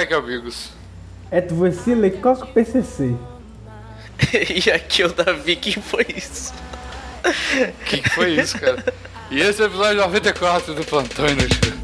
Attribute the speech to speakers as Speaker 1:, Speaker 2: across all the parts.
Speaker 1: Amigos?
Speaker 2: É tu você qual que é o PCC?
Speaker 3: e aqui é o Davi, quem foi isso?
Speaker 1: Quem foi isso, cara? E esse é o episódio 94 do Plantão Inútil.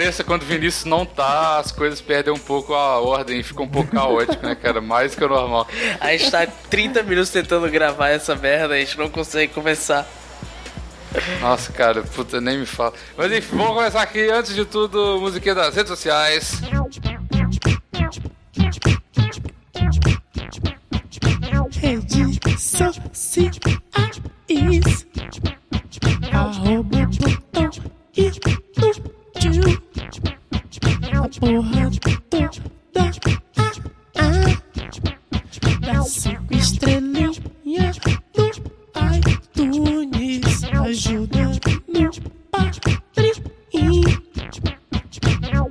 Speaker 1: Pareça, quando o Vinícius não tá, as coisas perdem um pouco a ordem, fica um pouco caótico, né, cara? Mais que o normal.
Speaker 3: A gente tá 30 minutos tentando gravar essa merda, a gente não consegue começar.
Speaker 1: Nossa, cara, puta, nem me fala. Mas enfim, vamos começar aqui, antes de tudo, musiquinha das redes sociais.
Speaker 4: Redes sociais.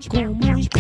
Speaker 4: Com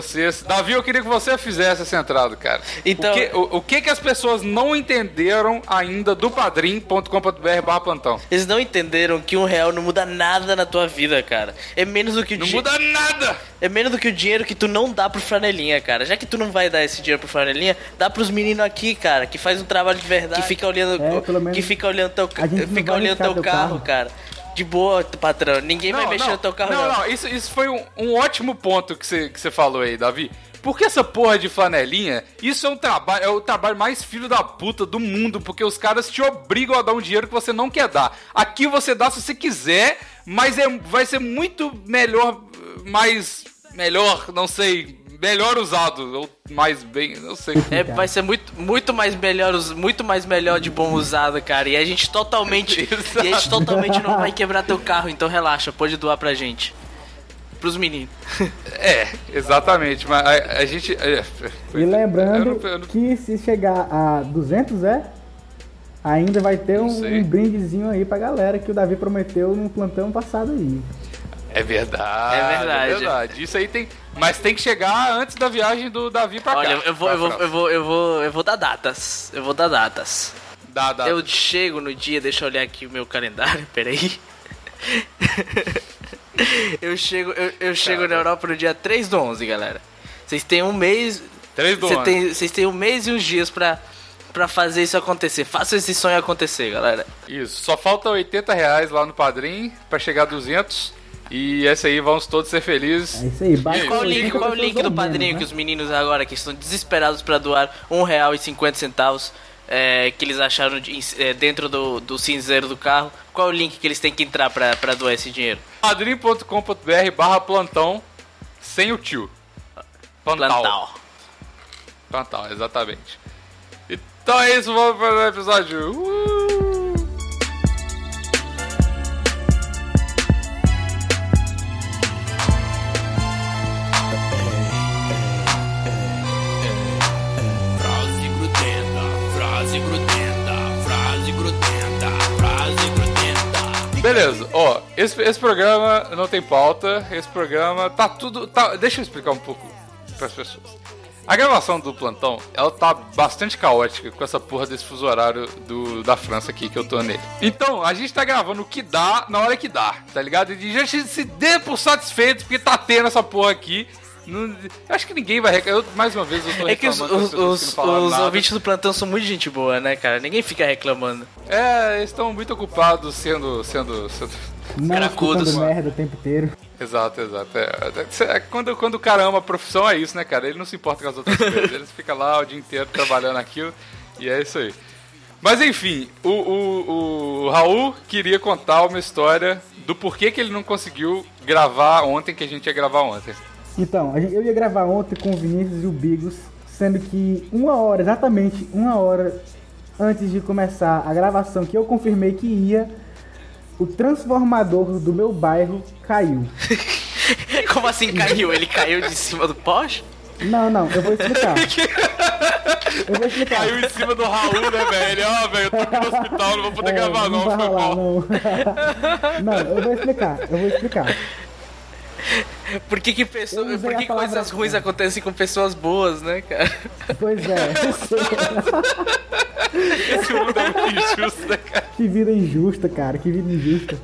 Speaker 1: vocês. Davi, eu queria que você fizesse essa entrada, cara.
Speaker 3: Então-
Speaker 1: O que, o, o que que as pessoas não entenderam ainda do padrim.com.br barra plantão?
Speaker 3: Eles não entenderam que um real não muda nada na tua vida, cara. É menos do que o
Speaker 1: Não
Speaker 3: di-
Speaker 1: muda nada!
Speaker 3: É menos do que o dinheiro que tu não dá pro Franelinha, cara. Já que tu não vai dar esse dinheiro pro Franelinha, dá pros meninos aqui, cara, que faz um trabalho de verdade, que fica olhando,
Speaker 2: É, pelo menos
Speaker 3: que fica olhando teu, fica olhando teu carro,
Speaker 2: carro.
Speaker 3: cara. De boa, patrão. Ninguém vai mexer no teu carro,
Speaker 1: não,
Speaker 3: não.
Speaker 1: não, Isso, isso foi um, um ótimo ponto que você, que falou aí, Davi. Porque essa porra de flanelinha, isso é um trabalho, é o trabalho mais filho da puta do mundo, porque os caras te obrigam a dar um dinheiro que você não quer dar. Aqui você dá se você quiser, mas é, vai ser muito melhor, mais melhor, não sei, melhor usado ou mais bem, não sei.
Speaker 3: É, vai ser muito, muito mais melhor, muito mais melhor de bom usado, cara. E a gente totalmente, e a gente totalmente não vai quebrar teu carro, então relaxa, pode doar pra gente. Pros meninos.
Speaker 1: É, exatamente, mas a, a gente é,
Speaker 2: E lembrando
Speaker 1: eu não- eu não-
Speaker 2: que se chegar a 200 é, ainda vai ter um, um brindezinho aí pra galera que o Davi prometeu no plantão passado aí.
Speaker 1: É verdade.
Speaker 3: É verdade.
Speaker 1: É verdade. Isso aí tem. Mas tem que chegar antes da viagem do Davi pra
Speaker 3: Olha,
Speaker 1: cá.
Speaker 3: eu vou, eu vou, eu vou, eu vou, eu vou dar datas. Eu vou dar datas.
Speaker 1: Dá, dá.
Speaker 3: Eu chego no dia, deixa eu olhar aqui o meu calendário, peraí. eu chego, eu, eu chego na. Europa no dia 3 do 11, galera. Vocês têm um mês.
Speaker 1: Três do
Speaker 3: Cê
Speaker 1: ano.
Speaker 3: tem- Vocês têm um mês e uns dias pra, pra fazer isso acontecer. Faça esse sonho acontecer, galera.
Speaker 1: Isso. Só falta 80 reais lá no Padrim pra chegar a 200. E essa aí vamos todos ser felizes.
Speaker 2: É isso aí,
Speaker 1: aí?
Speaker 3: Qual o
Speaker 2: 80
Speaker 3: link, qual o link do padrinho
Speaker 2: né?
Speaker 3: que os meninos agora que estão desesperados pra doar um real e cinquenta centavos é, que eles acharam de- é, dentro do, do cinzeiro do carro? Qual o link que eles têm que entrar pra, pra doar esse dinheiro?
Speaker 1: Padrim.com.br barra plantão sem o tio. Plantal.
Speaker 3: Plantal.
Speaker 1: Plantal, exatamente. Então é isso, vamos para o episódio. Uh! Beleza, ó, esse, esse programa não tem pauta, esse programa tá tudo. Tá, deixa eu explicar um pouco pras pessoas. A gravação do plantão, ela tá bastante caótica com essa porra desse fuso horário do, da França aqui que eu tô nele. Então, a gente tá gravando o que dá na hora que dá, tá ligado? E já se- se dê por satisfeito porque tá tendo essa porra aqui. Não- eu acho que ninguém vai reclamar. Eu, mais uma vez, eu tô
Speaker 3: É que os,
Speaker 1: reclamando
Speaker 3: os, os, os ouvintes do plantão são muito gente boa, né, cara? Ninguém fica reclamando.
Speaker 1: É, eles estão muito ocupados sendo. sendo, sendo...
Speaker 2: Não
Speaker 3: Cracudos,
Speaker 2: merda o tempo inteiro.
Speaker 1: Exato, exato. É, é, quando, quando o cara ama a profissão, é isso, né, cara? Ele não se importa com as outras coisas. Ele fica lá o dia inteiro trabalhando aquilo. E é isso aí. Mas enfim, o, o, o Raul queria contar uma história do porquê que ele não conseguiu gravar ontem, que a gente ia gravar ontem.
Speaker 2: Então, eu ia gravar ontem com o Vinícius e o Bigos, sendo que uma hora, exatamente uma hora antes de começar a gravação que eu confirmei que ia, o transformador do meu bairro caiu.
Speaker 3: Como assim caiu? Ele caiu de cima do poste?
Speaker 2: Não, não, eu vou explicar. Eu vou explicar.
Speaker 1: Caiu em cima do Raul, né, velho? Ó, velho, eu tô aqui no hospital, não vou poder
Speaker 2: É,
Speaker 1: gravar não,
Speaker 2: vai
Speaker 1: foi
Speaker 2: rolar,
Speaker 1: mal.
Speaker 2: não. não, eu vou explicar, eu vou explicar.
Speaker 3: Por que, que, pessoa, por que coisas ruins acontecem com pessoas boas, né, cara?
Speaker 2: Pois é.
Speaker 1: Esse mundo é muito injusto, né, cara?
Speaker 2: que vida injusta, cara, que vida injusta.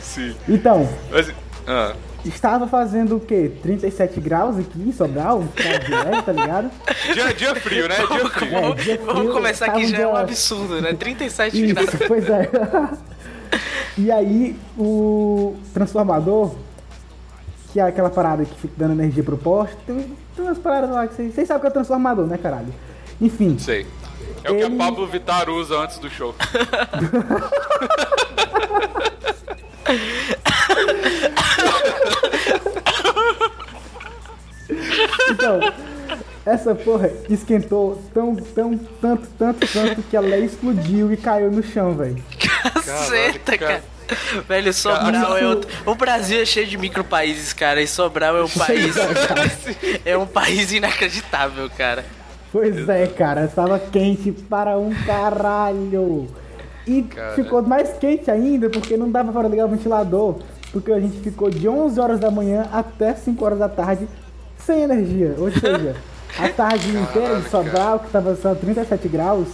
Speaker 1: Sim.
Speaker 2: Então,
Speaker 1: Mas. Ah.
Speaker 2: estava fazendo o quê? 37 graus aqui em Sobral? Tá tá ligado?
Speaker 1: Dia, dia frio, né? Dia frio.
Speaker 2: É,
Speaker 3: vamos,
Speaker 2: dia
Speaker 3: vamos
Speaker 2: frio,
Speaker 3: começar
Speaker 2: tava
Speaker 3: que
Speaker 2: um
Speaker 3: já é um absurdo, né? 37 graus.
Speaker 2: Isso, pois é. E aí, o transformador, que é aquela parada que fica dando energia pro poste, tem, tem umas paradas lá que vocês, vocês sabem o que é transformador, né, caralho? Enfim,
Speaker 1: Sei. É o que a
Speaker 2: Ele-
Speaker 1: Pablo Vittar usa antes do show.
Speaker 2: então, essa porra esquentou tão, tão, tanto, tanto, tanto que ela explodiu e caiu no chão, velho.
Speaker 3: Caceta, cara. Velho, Sobral é outro. O Brasil é cheio de micropaíses, cara. E Sobral é um país. é um país inacreditável, cara.
Speaker 2: Pois é, cara, estava quente para um caralho. E
Speaker 1: Cara.
Speaker 2: ficou mais quente ainda porque não dava para ligar o ventilador. Porque a gente ficou de 11 horas da manhã até 5 horas da tarde sem energia. Ou seja, a tarde inteira de Sobral, que estava só 37 graus,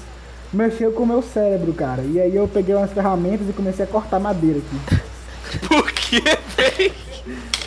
Speaker 2: mexeu com o meu cérebro, cara. E aí eu peguei umas ferramentas e comecei a cortar madeira aqui.
Speaker 1: Por que, velho?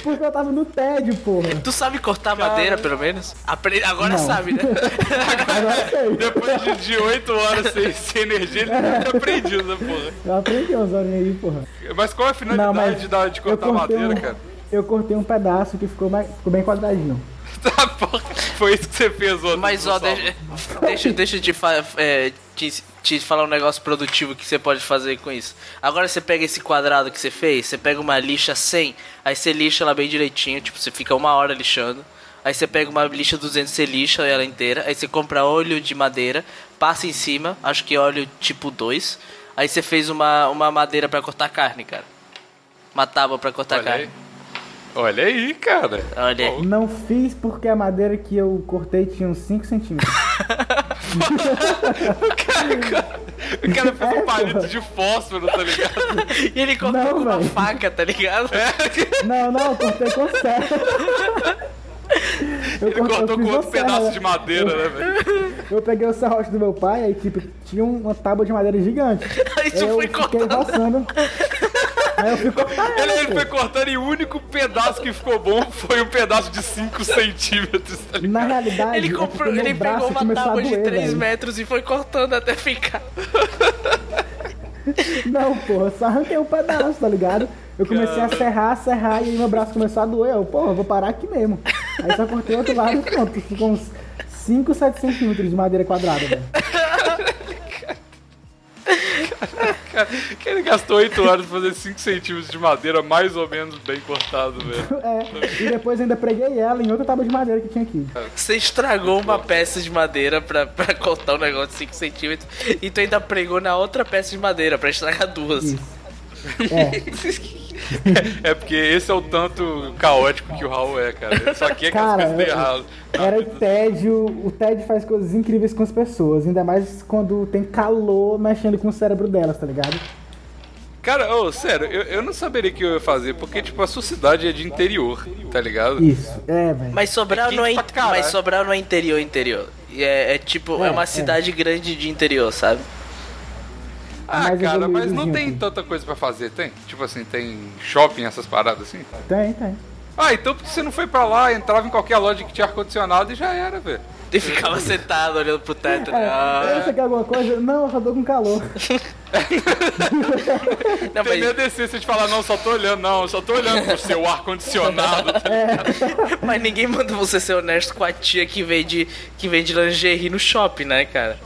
Speaker 2: Porque eu tava no tédio, porra.
Speaker 3: Tu sabe cortar madeira, pelo menos? Apre- Agora
Speaker 2: Não.
Speaker 3: sabe, né?
Speaker 2: Agora sei.
Speaker 1: Depois de, de 8 horas sem, sem energia, ele nunca aprendeu essa porra.
Speaker 2: Eu aprendi umas horinhas aí, porra.
Speaker 1: Mas qual é a finalidade
Speaker 2: Não,
Speaker 1: de, de cortar madeira,
Speaker 2: um,
Speaker 1: cara?
Speaker 2: Eu cortei um pedaço que ficou, mais, ficou bem quadradinho.
Speaker 1: Tá, porra. Foi isso que você fez ontem.
Speaker 3: Mas ó, deixa, deixa, deixa eu te, é, te, te falar um negócio produtivo que você pode fazer com isso. Agora você pega esse quadrado que você fez, você pega uma lixa 100, aí você lixa ela bem direitinho, tipo, você fica uma hora lixando. Aí você pega uma lixa 200, você lixa ela inteira. Aí você compra óleo de madeira, passa em cima, acho que óleo tipo 2. Aí você fez uma, uma madeira pra cortar carne, cara. Uma tábua pra cortar
Speaker 1: Olha aí. Olha aí, cara.
Speaker 3: Olha aí.
Speaker 2: Não fiz porque a madeira que eu cortei tinha uns 5 centímetros.
Speaker 1: O cara fez
Speaker 2: É,
Speaker 1: um palito
Speaker 2: porra.
Speaker 1: de fósforo, tá ligado?
Speaker 3: E ele cortou
Speaker 2: Não,
Speaker 3: com uma
Speaker 2: velho.
Speaker 3: faca, tá ligado?
Speaker 2: Não, não, eu cortei com serra. Eu
Speaker 1: Ele
Speaker 2: eu
Speaker 1: cortou com
Speaker 2: uma
Speaker 1: outro
Speaker 2: serra,
Speaker 1: pedaço
Speaker 2: né?
Speaker 1: de madeira, né, velho?
Speaker 2: Eu peguei o serrote do meu pai, aí tipo, tinha uma tábua de madeira gigante.
Speaker 3: Aí tu
Speaker 2: eu
Speaker 3: foi
Speaker 2: fiquei
Speaker 3: cortando.
Speaker 2: Aí eu fui cortar
Speaker 1: Ele, ele foi cortando e o único pedaço que ficou bom foi um pedaço de 5 centímetros, tá ligado?
Speaker 2: Na realidade,
Speaker 3: Ele
Speaker 2: é
Speaker 3: comprou, ele pegou uma
Speaker 2: a
Speaker 3: tábua de
Speaker 2: doer,
Speaker 3: 3
Speaker 2: velho.
Speaker 3: metros e foi cortando até ficar.
Speaker 2: Não, porra, só arranquei um pedaço, tá ligado? Eu comecei a serrar, serrar e aí meu braço começou a doer. Eu, porra, vou parar aqui mesmo. Aí só cortei outro lado e pronto. Ficou uns 5, 7 centímetros de madeira quadrada, velho.
Speaker 1: Cara, que ele gastou 8 horas pra fazer 5 centímetros de madeira mais ou menos bem cortado, velho.
Speaker 2: É, e depois ainda preguei ela em outra tábua de madeira que tinha aqui.
Speaker 3: Você estragou uma peça de madeira pra, pra cortar um negócio de 5 centímetros e tu ainda pregou na outra peça de madeira pra estragar duas.
Speaker 2: Isso. É,
Speaker 1: É porque esse é o tanto caótico que o Raul é, cara. Só quer que
Speaker 2: Cara,
Speaker 1: as coisas
Speaker 2: é-
Speaker 1: errado.
Speaker 2: era tédio. O tédio faz coisas incríveis com as pessoas. Ainda mais quando tem calor mexendo com o cérebro delas, tá ligado?
Speaker 1: Cara, ô, sério, eu, eu não saberia o que eu ia fazer, porque, tipo, a sua cidade é de interior, tá ligado?
Speaker 2: Isso, é, velho.
Speaker 3: Mas Sobral
Speaker 1: É
Speaker 3: não é, in- mas Sobral não é interior interior. E É, é tipo, é,
Speaker 2: É,
Speaker 3: uma
Speaker 2: é.
Speaker 3: cidade grande de interior, sabe?
Speaker 1: Ah, cara, mas não tem
Speaker 2: aqui.
Speaker 1: tanta coisa pra fazer, tem? Tipo assim, tem shopping, essas paradas assim?
Speaker 2: Tem, tem.
Speaker 1: Ah, então por que você não foi pra lá, entrava em qualquer loja que tinha ar-condicionado e já era, velho?
Speaker 3: E ficava sentado olhando pro teto. né?
Speaker 2: É,
Speaker 3: Ah.
Speaker 2: você quer alguma coisa? Não, eu só tô com calor.
Speaker 3: Não,
Speaker 1: Tem
Speaker 3: mas,
Speaker 1: a decência de falar, não, só tô olhando, não, só tô olhando pro seu ar-condicionado.
Speaker 3: mas ninguém manda você ser honesto com a tia que vende, que vende lingerie no shopping, né, cara?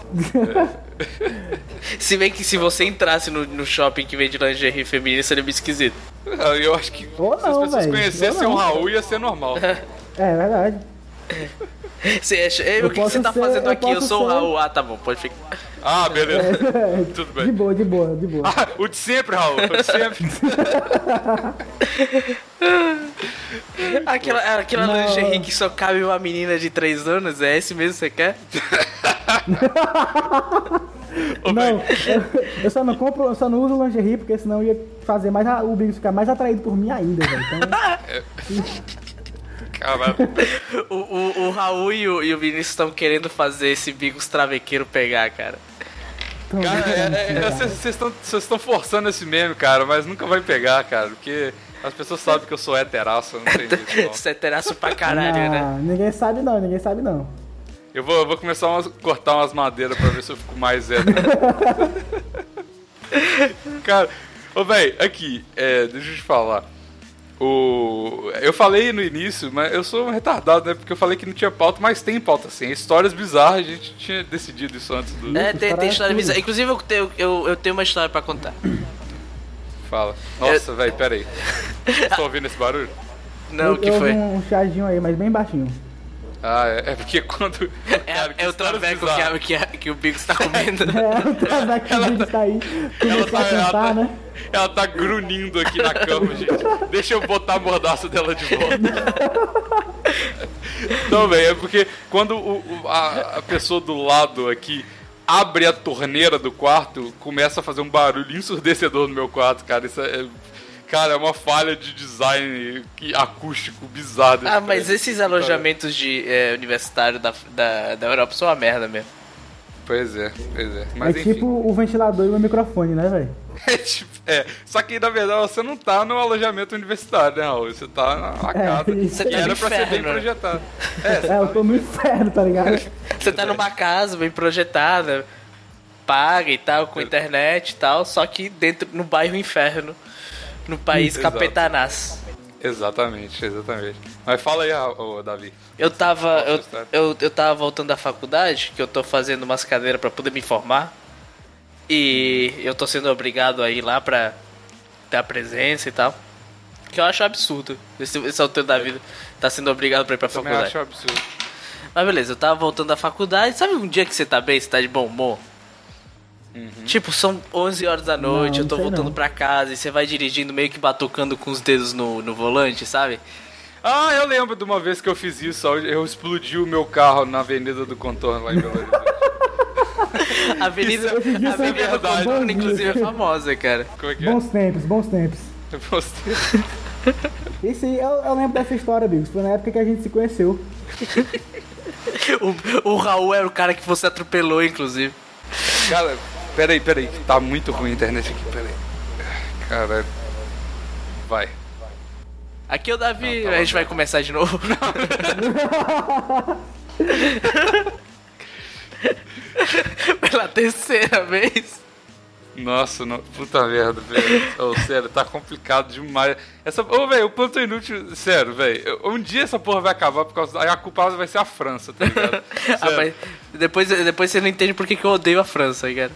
Speaker 3: se bem que se você entrasse no, no shopping que vende lingerie feminina, seria meio esquisito.
Speaker 1: Ah, Eu acho que
Speaker 2: Ou
Speaker 1: se as pessoas
Speaker 2: velho.
Speaker 1: conhecessem o. Raul, ia ser normal.
Speaker 2: É verdade.
Speaker 3: Você acha, Ei, o que, que você tá
Speaker 2: ser-
Speaker 3: fazendo
Speaker 2: eu
Speaker 3: aqui? Eu sou o
Speaker 2: ser-
Speaker 3: Raul. Ah, tá bom, pode ficar.
Speaker 1: Ah, beleza. Tudo bem.
Speaker 2: De boa, de boa, de boa.
Speaker 1: Ah, o de sempre, Raul, o de sempre.
Speaker 3: Aquela, aquela
Speaker 2: Não.
Speaker 3: lingerie que só cabe uma menina de 3 anos, é esse mesmo que você quer?
Speaker 1: Ô,
Speaker 2: Não, eu, eu só não compro, eu só não uso lingerie, porque senão ia fazer mais a- o Bigos ficar mais atraído por mim ainda, velho. Então,
Speaker 3: O, o, o Raul e o, e o Vinícius estão querendo fazer esse Bigos travequeiro pegar, cara.
Speaker 2: ver,
Speaker 1: é- é- vocês vocês estão- vocês forçando esse meme, cara, mas nunca vai pegar, cara, porque as pessoas sabem que eu sou heteraço, não tem jeito, não.
Speaker 3: Você é teraço pra caralho, né?
Speaker 2: Ah, ninguém sabe não, ninguém sabe não.
Speaker 1: Eu vou, eu vou começar a cortar umas madeiras pra ver se eu fico mais hétero. cara, ô véi, aqui, é, deixa eu te falar. O... Eu falei no início, mas eu sou um retardado, né? Porque eu falei que não tinha pauta, mas tem pauta sim. Histórias bizarras, a gente tinha decidido isso antes do.
Speaker 3: É, tem, tem história bizarra. Inclusive, eu tenho, eu, eu tenho uma história pra contar.
Speaker 1: Fala. Nossa, véi, pera aí. Estão ouvindo esse barulho?
Speaker 3: Não, o que
Speaker 2: eu
Speaker 3: foi?
Speaker 2: um chadinho aí, mas bem baixinho.
Speaker 1: Ah, é, é porque quando.
Speaker 3: É,
Speaker 1: Cara, que
Speaker 3: é o traveco que, que, que o Bigos tá comendo.
Speaker 2: É, o Traveco que o Bigos tá aí.
Speaker 1: Ela
Speaker 2: Começou
Speaker 1: tá,
Speaker 2: a
Speaker 1: ela, tá,
Speaker 2: né?
Speaker 1: ela tá grunindo aqui na cama, gente. Deixa eu botar a mordaça dela de volta. Não, velho, é porque quando o- a, a pessoa do lado aqui abre a torneira do quarto, começa a fazer um barulho ensurdecedor no meu quarto, cara. Isso é. Cara, é uma falha de design que- acústico bizarro.
Speaker 3: Ah, mas esses alojamentos de é, universitário da, da, da Europa são uma merda mesmo.
Speaker 1: Pois é, pois é. Mas
Speaker 2: é
Speaker 1: enfim.
Speaker 2: tipo o ventilador e o microfone, né, velho?
Speaker 1: É, tipo, é, só que na verdade você não tá no alojamento universitário, né, Raul? Você tá na,
Speaker 2: É,
Speaker 1: casa
Speaker 2: isso
Speaker 1: que
Speaker 3: aí.
Speaker 1: era pra ser bem
Speaker 3: né?
Speaker 1: projetado. É, você
Speaker 2: É, eu tô no inferno, tá ligado?
Speaker 3: Você tá numa casa bem projetada, paga e tal, com internet e tal, só que dentro, no bairro inferno, no país
Speaker 1: Exato.
Speaker 3: capetanás.
Speaker 1: Exatamente, exatamente. Mas fala aí, ô, Davi.
Speaker 3: Eu tava, eu, eu, eu tava voltando da faculdade, que eu tô fazendo umas cadeiras pra poder me formar. E eu tô sendo obrigado a ir lá pra ter a presença e tal. Que eu acho absurdo. Esse, esse altura da vida tá sendo obrigado pra ir pra
Speaker 1: Também
Speaker 3: faculdade.
Speaker 1: acho absurdo.
Speaker 3: Mas beleza, eu tava voltando da faculdade. Sabe um dia que você tá bem, você tá de bom humor? Tipo, são 11 horas da noite,
Speaker 2: Não,
Speaker 3: eu tô voltando
Speaker 2: não.
Speaker 3: pra casa e você vai dirigindo meio que batucando com os dedos no, no volante, sabe?
Speaker 1: Ah, eu lembro de uma vez que eu fiz isso. Eu explodi o meu carro na Avenida do Contorno lá em Belo Horizonte.
Speaker 3: A Avenida,
Speaker 2: Isso- esse dia
Speaker 3: a Avenida do
Speaker 1: verdade.
Speaker 3: Contorno,
Speaker 2: Bom
Speaker 3: inclusive, é famosa, cara.
Speaker 1: Como é que é?
Speaker 2: Bons tempos, bons tempos.
Speaker 1: Eu postei.
Speaker 2: Esse aí, eu, eu lembro dessa história, Bigos. Foi na época que a gente se conheceu.
Speaker 3: O, o Raul era o cara que você atropelou, inclusive.
Speaker 1: Cara, peraí, peraí. Tá muito ruim a internet aqui, peraí. Caralho. Vai.
Speaker 3: Aqui é o Davi,
Speaker 1: Não, tá
Speaker 3: a gente vai começar de novo. Pela terceira vez.
Speaker 1: Nossa, não, puta merda, velho. Ô, sério, tá complicado demais. Essa, ô, velho, o plano é inútil. Sério, velho. Um dia essa porra vai acabar por causa. Aí a culpada vai ser a França, tá ligado?
Speaker 3: Ah, mas depois, depois você não entende por que, que eu odeio a França, cara.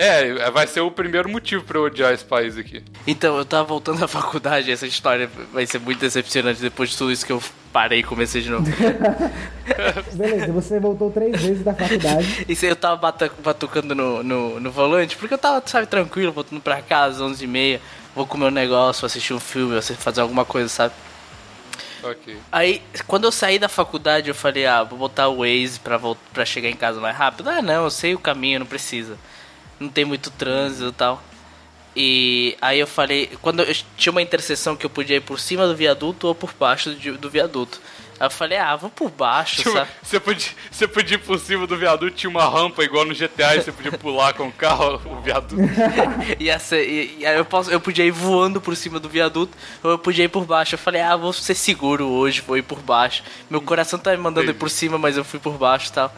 Speaker 1: É, vai ser o primeiro motivo pra eu odiar esse país aqui.
Speaker 3: Então, eu tava voltando à faculdade, essa história vai ser muito decepcionante depois de tudo isso que eu parei e comecei de novo.
Speaker 2: Beleza, você voltou três vezes da faculdade.
Speaker 3: Isso aí eu tava batucando no, no, no volante, porque eu tava, sabe, tranquilo, voltando pra casa, 11h30, vou comer um negócio, assistir um filme, vou fazer alguma coisa, sabe?
Speaker 1: Ok.
Speaker 3: Aí, quando eu saí da faculdade, eu falei, ah, vou botar o Waze pra, vol- pra chegar em casa mais rápido. Ah, não, eu sei o caminho, não precisa. Não tem muito trânsito e tal. E aí eu falei, quando eu tinha uma interseção que eu podia ir por cima do viaduto ou por baixo do, do viaduto. Aí eu falei, ah, vou por baixo,
Speaker 1: Tipo,
Speaker 3: sabe?
Speaker 1: Você podia, você podia ir por cima do viaduto, tinha uma rampa igual no GTA e você podia pular com o carro, o viaduto.
Speaker 3: Ia ser, e, e aí eu, posso, eu podia ir voando por cima do viaduto ou eu podia ir por baixo. Eu falei, ah, vou ser seguro hoje, vou ir por baixo. Meu coração tá me mandando ir por cima, mas eu fui por baixo e tal.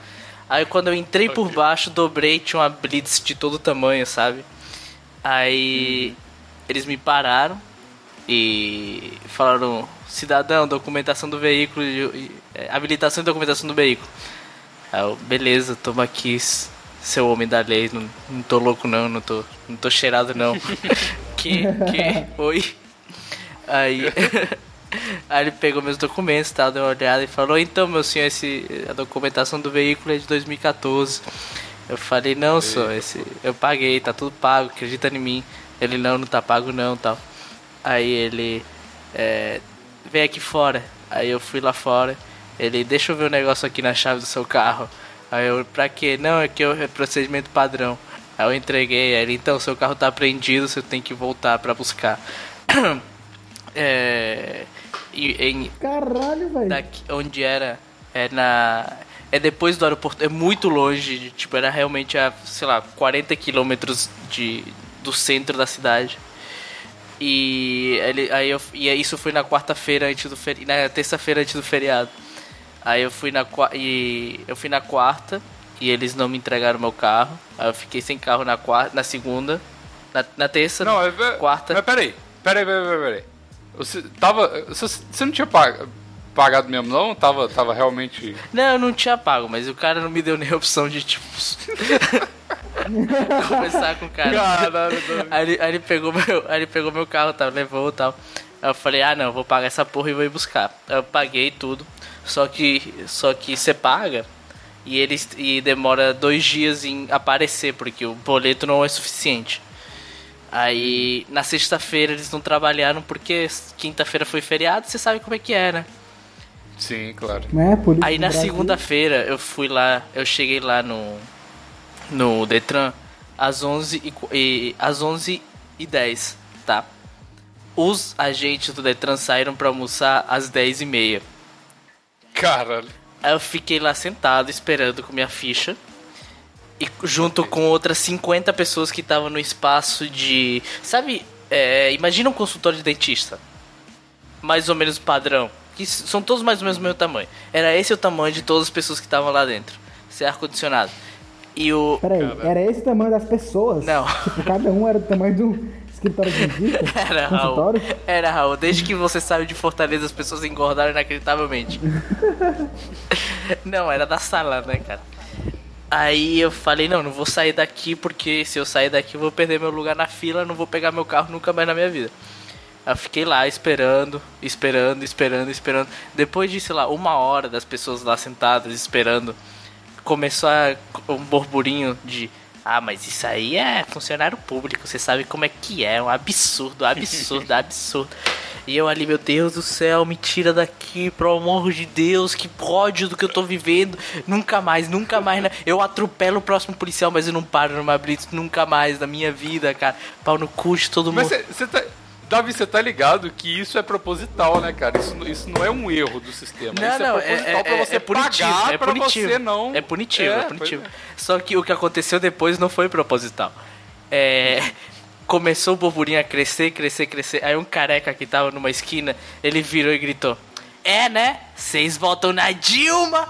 Speaker 3: Aí quando eu entrei por baixo, dobrei, tinha uma blitz de todo tamanho, sabe? Aí eles me pararam e falaram, cidadão, documentação do veículo, é, habilitação e documentação do veículo. Aí eu, beleza, toma aqui, seu homem da lei, não, não tô louco não, não tô, não tô cheirado não. que, que, oi? Aí, aí ele pegou meus documentos, tal, deu uma olhada e falou, então meu senhor, esse, a documentação do veículo é de 2014. Eu falei, não, senhor, esse, eu paguei, tá tudo pago, acredita em mim. Ele, não, não tá pago não, tal. Aí ele, é, vem aqui fora. Aí eu fui lá fora. Ele, deixa eu ver o negócio aqui na chave do seu carro. Aí eu, pra quê? Não, é que é procedimento padrão. Aí eu entreguei, aí ele, então, seu carro tá apreendido, você tem que voltar pra buscar. é, em,
Speaker 2: Caralho, velho.
Speaker 3: daqui onde era é na é depois do aeroporto é muito longe de- tipo era realmente a sei lá 40 quilômetros de do centro da cidade e ele aí eu e isso foi na quarta-feira antes do feri, na terça-feira antes do feriado aí eu fui na e eu fui na quarta e eles não me entregaram meu carro aí eu fiquei sem carro na quarta na segunda na, na terça
Speaker 1: Não, é,
Speaker 3: quarta
Speaker 1: Mas peraí, peraí, peraí, peraí. Você tava. Você, não tinha pag- pagado mesmo, não? Tava, tava realmente.
Speaker 3: Não, eu não tinha pago, mas o cara não me deu nem a opção de, tipo. conversar com o cara.
Speaker 1: Caralho,
Speaker 3: Aí ele, aí ele pegou meu, aí ele pegou meu carro, tá, levou e tal. Aí eu falei, ah não, eu vou pagar essa porra e vou ir buscar. Aí eu paguei tudo. Só que. Só que você paga e eles. E demora dois dias em aparecer, porque o boleto não é suficiente. Aí na sexta-feira eles não trabalharam porque quinta-feira foi feriado, você sabe como é que é, né?
Speaker 1: Sim, claro.
Speaker 2: Não é?
Speaker 3: Aí na segunda-feira eu fui lá, eu cheguei lá no no Detran às 11 e, e às 11 e 10, tá? Os agentes do Detran saíram pra almoçar às 10 e meia.
Speaker 1: Caralho.
Speaker 3: Aí eu fiquei lá sentado esperando com minha ficha. E junto com outras 50 pessoas que estavam no espaço de. Sabe, é, imagina um consultório de dentista. Mais ou menos padrão. Que são todos mais ou menos do meu tamanho. Era esse o tamanho de todas as pessoas que estavam lá dentro. Sem ar-condicionado. E o.
Speaker 2: Peraí, era esse o tamanho das pessoas?
Speaker 3: Não.
Speaker 2: Tipo, cada um era do tamanho do escritório de dentista?
Speaker 3: Era Raul. Era Raul. Desde que você saiu de Fortaleza, as pessoas engordaram inacreditavelmente. não, era da sala, né, cara? Aí eu falei, não, não vou sair daqui porque se eu sair daqui eu vou perder meu lugar na fila, não vou pegar meu carro nunca mais na minha vida. Eu fiquei lá esperando, esperando, esperando, esperando. Depois de, sei lá, uma hora das pessoas lá sentadas esperando, começou a, um burburinho de ah, mas isso aí é funcionário público, você sabe como é que é, um absurdo, absurdo, absurdo. E eu ali, meu Deus do céu, me tira daqui, pelo amor de Deus, que ódio do que eu tô vivendo. Nunca mais, nunca mais. né? Eu atropelo o próximo policial, mas eu não paro numa blitz nunca mais na minha vida, cara. Pau no cu de todo
Speaker 1: Mas
Speaker 3: mundo.
Speaker 1: você tá. Davi, você tá ligado que isso é proposital, né, cara? Isso, isso não é um erro do sistema.
Speaker 3: Não,
Speaker 1: isso
Speaker 3: não,
Speaker 1: é proposital pra você
Speaker 3: punitivo,
Speaker 1: pagar
Speaker 3: é
Speaker 1: pra
Speaker 3: punitivo.
Speaker 1: você não.
Speaker 3: É punitivo, é,
Speaker 1: pois
Speaker 3: punitivo.
Speaker 1: é.
Speaker 3: Só que o que aconteceu depois não foi proposital. É, começou o burburinho a crescer, crescer, crescer. Aí um careca que tava numa esquina, ele virou e gritou: É, né? Vocês votam na Dilma?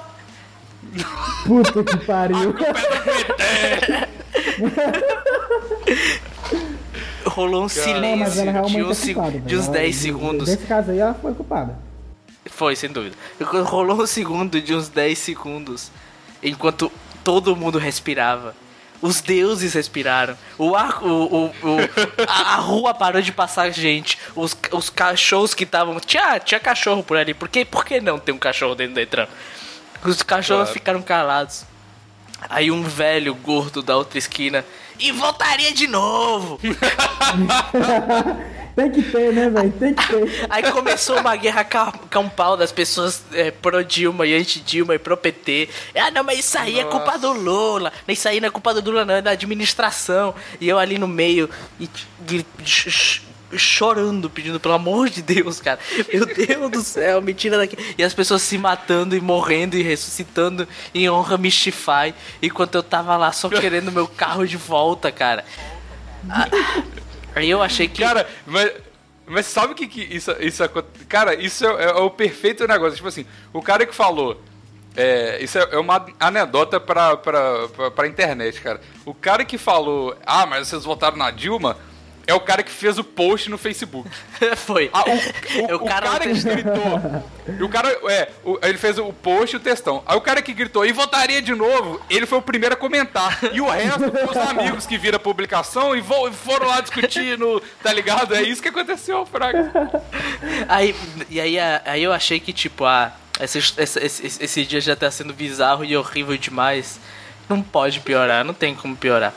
Speaker 2: Puta que pariu.
Speaker 3: Rolou um
Speaker 2: Não,
Speaker 3: silêncio de uns,
Speaker 2: é
Speaker 3: seg-
Speaker 2: culpada.
Speaker 3: de uns
Speaker 2: Ela-
Speaker 3: 10 segundos.
Speaker 2: Nesse caso aí, ela foi culpada.
Speaker 3: Foi, sem dúvida. Rolou um segundo de uns 10 segundos. Enquanto todo mundo respirava. Os deuses respiraram. O ar, o, o, o- a, a rua parou de passar gente. Os, os cachorros que estavam. Tinha, tinha cachorro por ali. Por que, por que não tem um cachorro dentro do Detran? Os cachorros
Speaker 1: Claro.
Speaker 3: ficaram calados. Aí um velho gordo da outra esquina. E voltaria de novo!
Speaker 2: Tem que ter, né, velho? Tem que ter.
Speaker 3: Aí começou uma guerra ca- campal das pessoas é, pro Dilma e anti-Dilma e pro PT. Ah, não, mas isso aí é culpa do Lula. Isso aí não é culpa do Lula, não, é da administração. E eu ali no meio, e, e- chorando, pedindo pelo amor de Deus, cara. Meu Deus do céu, me tira daqui. E as pessoas se matando e morrendo e ressuscitando em honra Mystify. Enquanto eu tava lá só querendo meu carro de volta, cara. Ah, Aí eu achei que.
Speaker 1: Cara, mas, mas sabe o que, que isso, isso Cara, isso é, é o perfeito negócio. Tipo assim, o cara que falou É, isso é é uma anedota pra, pra, pra, pra internet, cara. O cara que falou, ah, mas vocês votaram na Dilma, é o cara que fez o post no Facebook.
Speaker 3: Foi.
Speaker 1: Ah, o, o-
Speaker 3: É
Speaker 1: o cara, que gritou. E o cara, é, o- ele fez o post e o textão. Aí o cara que gritou e votaria de novo, ele foi o primeiro a comentar. E o resto foi os amigos que viram a publicação e vo- foram lá discutindo, tá ligado? É isso que aconteceu, Fraga.
Speaker 3: Aí, e aí, aí eu achei que, tipo, ah, esse, esse, esse, esse dia já tá sendo bizarro e horrível demais. Não pode piorar, não tem como piorar.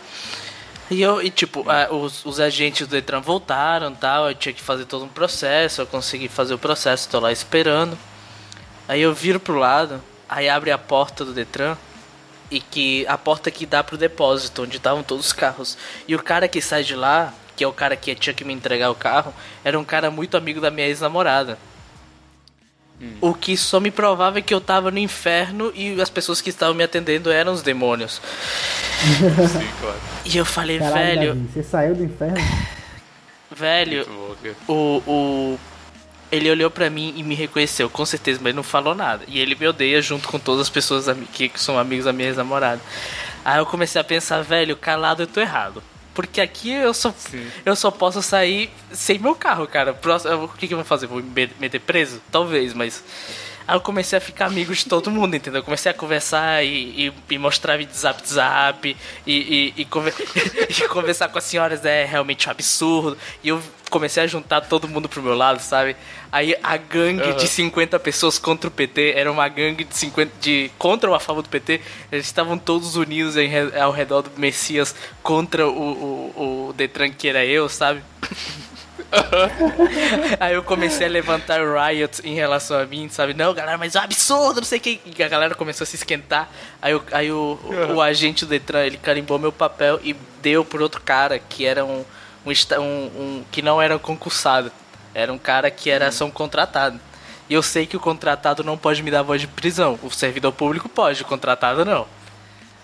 Speaker 3: E eu, e tipo, ah, os, os agentes do Detran voltaram tal, eu tinha que fazer todo um processo, eu consegui fazer o processo, tô lá esperando. Aí eu viro pro lado, aí abre a porta do Detran e que a porta que dá pro depósito, onde estavam todos os carros. E o cara que sai de lá, que é o cara que tinha que me entregar o carro, era um cara muito amigo da minha ex-namorada. O que só me provava que eu tava no inferno e as pessoas que estavam me atendendo eram os demônios.
Speaker 1: Sim, claro.
Speaker 3: E eu falei,
Speaker 2: Caralho,
Speaker 3: velho,
Speaker 2: Davi, você saiu do inferno?
Speaker 3: velho,
Speaker 1: cara.
Speaker 3: o, o. Ele olhou pra mim e me reconheceu, com certeza, mas não falou nada. E ele me odeia junto com todas as pessoas que são amigos da minha ex-namorada. Aí eu comecei a pensar, velho, calado eu tô errado. Porque aqui eu só, eu só posso sair sem meu carro, cara. Próximo, o que, que eu vou fazer? Vou me me- meter preso? Talvez, mas. Aí eu comecei a ficar amigo de todo mundo, entendeu? Eu comecei a conversar e, e, e mostrar vídeo zap zap e, e, e, conver- e conversar com as senhoras é realmente um absurdo. E eu comecei a juntar todo mundo pro meu lado, sabe? Aí a gangue de 50 pessoas contra o PT era uma gangue de 50 de contra ou a favor do PT. Eles estavam todos unidos em ao redor do Messias contra o, o, o Detran que era eu, sabe? Aí eu comecei a levantar riot em relação a mim, sabe? Não, galera, mas é um absurdo, não sei o que. E a galera começou a se esquentar. Aí, o, aí o, o, o agente do Detran, ele carimbou meu papel e deu por outro cara que era um, um, um, que não era concursado. Era um cara que era só um contratado. E eu sei que o contratado não pode me dar voz de prisão. O servidor público pode, o contratado não.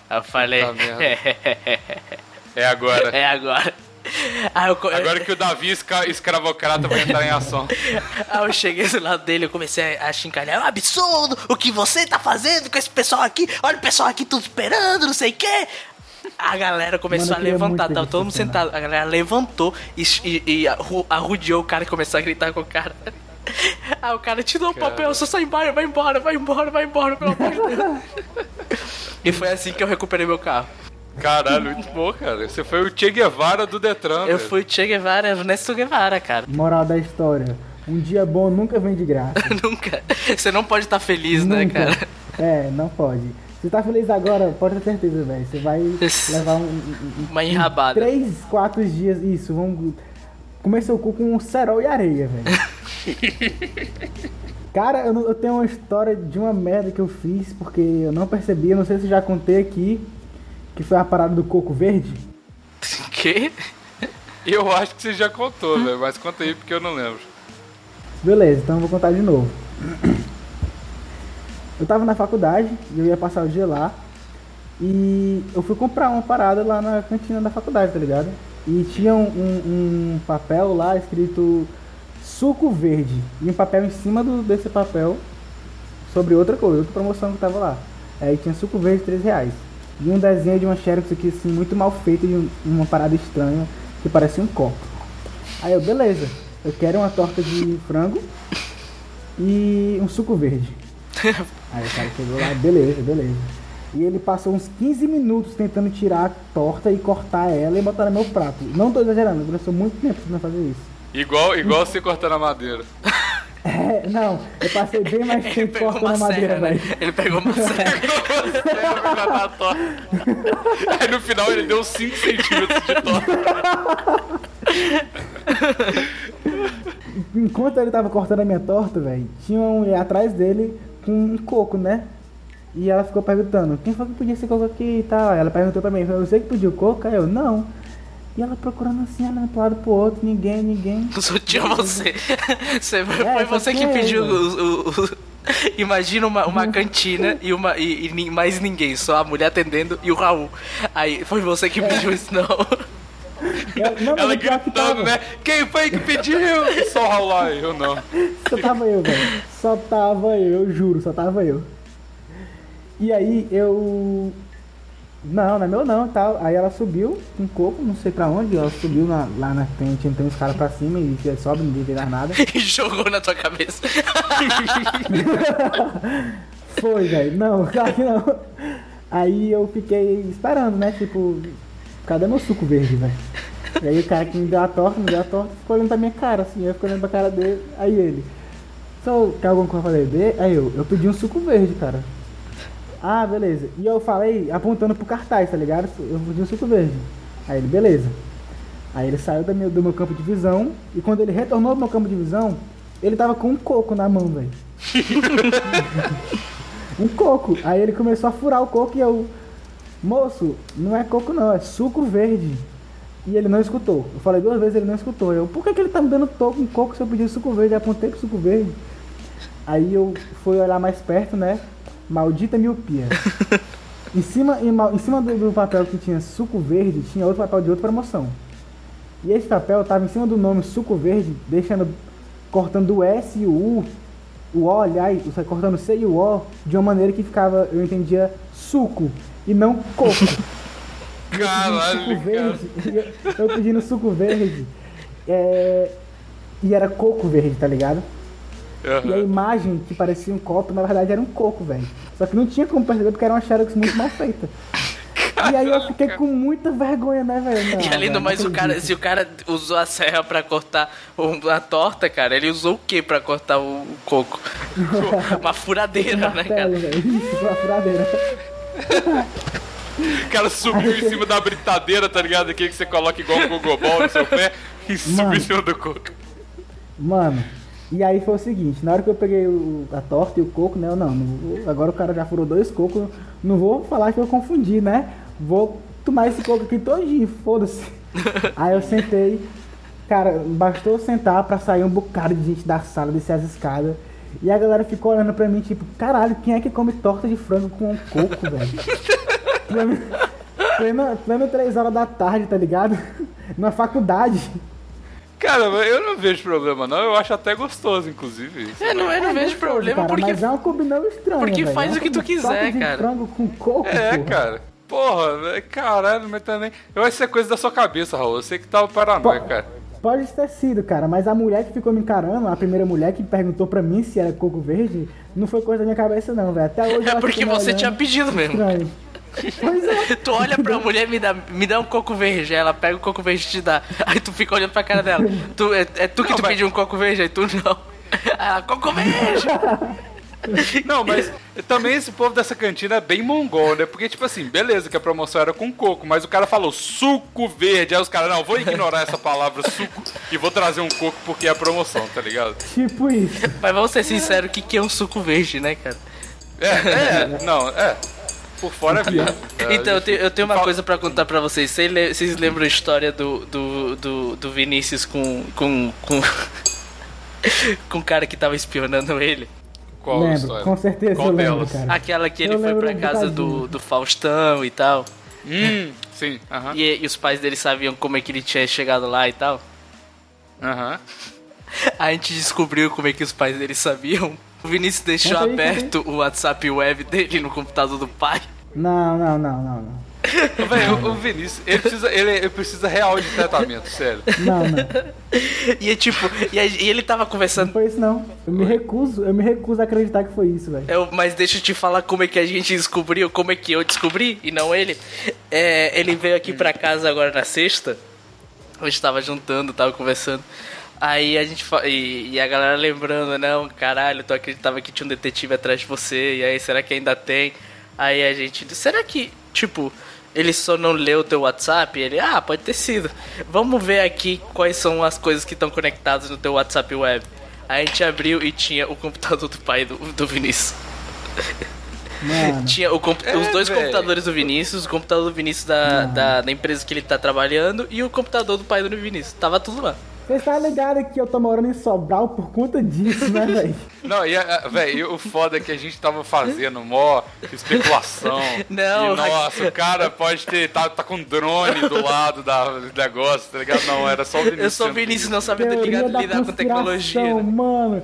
Speaker 3: Aí eu falei,
Speaker 1: merda. É agora.
Speaker 3: é agora. Eu,
Speaker 1: Agora que o Davi esca- escravocrata vai entrar em ação.
Speaker 3: Aí eu cheguei do lado dele, eu comecei a chincalhar. É um absurdo o que você tá fazendo com esse pessoal aqui. Olha o pessoal aqui tudo esperando, não sei o quê. A galera começou
Speaker 2: Mano,
Speaker 3: a levantar, tava todo mundo sentado. A galera levantou e, e, e arru- arrudeou o cara e começou a gritar com o cara. Aí o cara te dou o papel, só sai embora, vai embora, vai embora, vai embora, pelo amor de Deus. E foi assim que eu recuperei meu carro.
Speaker 1: Caralho, muito bom, cara. Você foi o Che Guevara do Detran.
Speaker 3: Eu
Speaker 1: velho.
Speaker 3: fui Che Guevara, Ernesto Guevara, cara.
Speaker 2: Moral da história. Um dia bom nunca vem de graça.
Speaker 3: Nunca. Você não pode estar feliz, né,
Speaker 2: Nunca.
Speaker 3: cara?
Speaker 2: É, não pode. Você tá feliz agora, pode ter certeza, velho. Você vai levar um, um-
Speaker 3: Uma enrabada.
Speaker 2: três, quatro dias. Isso, vamos comer seu cu com cerol e areia, velho. Cara, eu, eu tenho uma história de uma merda que eu fiz porque eu não percebi, eu não sei se eu já contei aqui, que foi a parada do coco verde.
Speaker 3: Que?
Speaker 1: Eu acho que você já contou, velho. Mas conta aí porque eu não lembro.
Speaker 2: Beleza, então eu vou contar de novo. Eu tava na faculdade, eu ia passar o dia lá. E eu fui comprar uma parada lá na cantina da faculdade, tá ligado? E tinha um, um- um papel lá escrito suco verde. E um papel em cima do, desse papel sobre outra coisa, outra promoção que tava lá. Aí tinha suco verde 3 reais. E um desenho de uma xerox aqui assim, muito mal feito de um- uma parada estranha que parecia um copo. Aí eu, beleza, eu quero uma torta de frango e um suco verde. Aí o cara chegou lá, beleza, beleza. E ele passou uns 15 minutos tentando tirar a torta e cortar ela e botar no meu prato. Não tô exagerando, começou muito tempo tentando fazer isso.
Speaker 1: Igual, igual você cortando a madeira.
Speaker 2: É, não, eu passei bem mais
Speaker 3: Ele
Speaker 2: tempo cortando a madeira,
Speaker 3: serra, né?
Speaker 2: velho.
Speaker 3: Ele pegou uma serra.
Speaker 1: Aí no final ele deu 5 centímetros de torta.
Speaker 2: Enquanto ele tava cortando a minha torta, velho, tinha uma mulher atrás dele com um coco, né? E ela ficou perguntando, quem foi que pediu esse coco aqui e tal? Ela perguntou pra mim, foi você que pediu coco? Aí eu, não. E ela procurando assim, olhando pro lado pro outro, ninguém, ninguém.
Speaker 3: Só tinha você. você foi
Speaker 2: É,
Speaker 3: você
Speaker 2: só
Speaker 3: que
Speaker 2: tinha
Speaker 3: pediu o, o- o- Imagina uma, uma cantina e, uma, e, e mais ninguém, só a mulher atendendo e o Raul. Aí foi você que pediu isso, não.
Speaker 2: Ela, não,
Speaker 1: Ela gritando, né? Quem foi que pediu? E só lá, eu não.
Speaker 2: Só tava eu, velho. Só tava eu, eu juro, só tava eu. E aí eu. Não, não é meu não tal. Aí ela subiu com coco, não sei pra onde. Ela subiu na- lá na frente, tem uns caras pra cima e sobe, vê mais nada.
Speaker 3: E jogou na tua cabeça.
Speaker 2: Foi, velho. Não, claro que não. Aí eu fiquei esperando, né? Tipo, cadê meu suco verde, velho? E aí o cara que me deu a torta, me deu a torta, ficou olhando pra minha cara, assim, eu fico olhando pra cara dele, aí ele. Só quer alguma coisa pra beber? Aí eu, eu pedi um suco verde, cara. Ah, beleza. E eu falei, apontando pro cartaz, tá ligado? Eu pedi um suco verde. Aí ele, beleza. Aí ele saiu do meu, do meu campo de visão, e quando ele retornou do meu campo de visão, ele tava com um coco na mão, velho. um coco. Aí ele começou a furar o coco e eu, moço, não é coco não, é suco verde. E ele não escutou. Eu falei duas vezes ele não escutou. Eu, por que, que ele tá me dando toco um coco se eu pedir suco verde? Eu apontei pro suco verde. Aí eu fui olhar mais perto, né? Maldita miopia. Em cima, em, em cima do, do papel que tinha suco verde, tinha outro papel de outra promoção. E esse papel tava em cima do nome suco verde, deixando, cortando o S e o U, o O, aliás, o- cortando o C e o O, de uma maneira que ficava, eu entendia, suco e não coco. suco
Speaker 1: Caralho, cara.
Speaker 2: verde. e Eu, eu pedindo suco verde. é, e era coco verde, tá ligado? E a imagem que parecia um copo, na verdade era um coco, velho. Só que não tinha como perceber porque era uma xerox muito mal feita. E aí eu fiquei com muita vergonha, né, velho?
Speaker 3: E além do mais, o cara, se o cara usou a serra pra cortar a torta, cara, ele usou o que pra cortar o, coco? Uma furadeira, né, cara?
Speaker 2: Martelo. Isso, uma furadeira.
Speaker 1: O cara subiu em cima da britadeira, tá ligado? Aquele que você coloca igual um gogobol no seu pé e subiu em cima do coco.
Speaker 2: Mano, e aí foi o seguinte, na hora que eu peguei o- a torta e o coco, né? Eu não, não vou- agora o cara já furou dois cocos, não vou falar que eu confundi, né? Vou tomar esse coco aqui todinho, foda-se. aí eu sentei, cara, bastou sentar pra sair um bocado de gente da sala, descer as escadas. E a galera ficou olhando pra mim, tipo, caralho, quem é que come torta de frango com coco, velho? pleno, pleno, pleno 3 horas da tarde, tá ligado? Na faculdade.
Speaker 1: Cara, eu não vejo problema não, eu acho até gostoso, inclusive.
Speaker 3: É, não, eu não vejo
Speaker 2: gostoso,
Speaker 3: problema
Speaker 2: cara,
Speaker 3: porque.
Speaker 2: Mas é uma combinação estranha.
Speaker 3: porque
Speaker 2: velho.
Speaker 3: faz
Speaker 2: É
Speaker 3: o que tu quiser,
Speaker 2: torta de
Speaker 3: cara.
Speaker 2: frango com coco.
Speaker 1: É,
Speaker 2: porra.
Speaker 1: cara. Porra, caralho, mas também. Eu acho que isso é coisa da sua cabeça, Raul. Eu sei que tava paranoia, cara.
Speaker 2: Pode ter sido, cara, mas a mulher que ficou me encarando, a primeira mulher que perguntou pra mim se era coco verde, não foi coisa da minha cabeça, não, velho. Até hoje
Speaker 3: É porque você tinha pedido mesmo.
Speaker 2: Estranho. Pois é.
Speaker 3: Tu olha pra mulher me dá, me dá um coco verde, aí ela pega o coco verde e te dá. Aí tu fica olhando pra cara dela. Tu, é, é tu que
Speaker 1: Não,
Speaker 3: tu
Speaker 1: mas-
Speaker 3: pediu um coco verde, aí tu não. Aí ela, coco verde!
Speaker 1: Não, mas também esse povo dessa cantina é bem mongol, né? Porque, tipo assim, beleza que a promoção era com coco, mas o cara falou suco verde. Aí os caras, não, vou ignorar essa palavra suco e vou trazer um coco porque é a promoção, tá ligado?
Speaker 2: Tipo isso.
Speaker 3: Mas vamos ser sinceros, o que, que é um suco verde, né, cara?
Speaker 1: É, é, não, é. Por fora é mesmo.
Speaker 3: Então, eu tenho, eu tenho uma coisa pra contar pra vocês. Vocês lembram a história do, do, do, do Vinícius com. com. com. com o cara que tava espionando ele?
Speaker 1: Qual
Speaker 2: lembro,
Speaker 1: história?
Speaker 2: com certeza
Speaker 1: Qual
Speaker 2: eu lembro,
Speaker 1: delas?
Speaker 2: cara.
Speaker 3: Aquela que ele
Speaker 2: Eu
Speaker 3: foi pra casa do, do Faustão e tal.
Speaker 1: Hum, sim, aham.
Speaker 3: E, e os pais dele sabiam como é que ele tinha chegado lá e tal.
Speaker 1: Aham.
Speaker 3: A gente descobriu como é que os pais dele sabiam. O Vinícius deixou
Speaker 2: aí,
Speaker 3: aberto o WhatsApp web dele no computador do pai.
Speaker 2: Não, não, não, não, não.
Speaker 1: Velho, o, o Vinícius, ele precisa, ele, ele precisa real de tratamento, sério.
Speaker 2: Não, não.
Speaker 3: E é tipo, e, a- e ele tava
Speaker 2: Não
Speaker 3: conversando.
Speaker 2: foi isso, não. Eu me recuso, eu me recuso a acreditar que foi isso, velho.
Speaker 3: Eu, mas deixa eu te falar como é que a gente descobriu, como é que eu descobri, e não ele. É, ele veio aqui pra casa agora na sexta. A gente tava juntando, tava conversando. Aí a gente e, e a galera lembrando, não, caralho, tu acreditava que tinha um detetive atrás de você, e aí será que ainda tem? Aí a gente será que, tipo, ele só não leu o teu WhatsApp? Ele, ah, pode ter sido. Vamos ver aqui quais são as coisas que estão conectadas no teu WhatsApp web. Aí a gente abriu e tinha o computador do pai do, do Vinícius.
Speaker 2: Mano.
Speaker 3: Tinha o
Speaker 1: É,
Speaker 3: os dois
Speaker 1: velho.
Speaker 3: computadores do Vinícius, o computador do Vinícius da, da, da empresa que ele tá trabalhando e o computador do pai do Vinícius. Tava tudo lá.
Speaker 2: Você tá ligado que eu tô morando em Sobral por conta disso, né, velho?
Speaker 1: Não, e, a- velho, e o foda é que a gente tava fazendo mó especulação.
Speaker 3: Não,
Speaker 1: E, nossa, o cara pode ter. Tá, tá com drone do lado da, do negócio, tá ligado? Não, era só o Vinícius.
Speaker 3: Eu sou o Vinícius, não sabe
Speaker 2: Teoria
Speaker 3: lidar,
Speaker 2: da
Speaker 3: lidar com tecnologia. né?
Speaker 2: mano.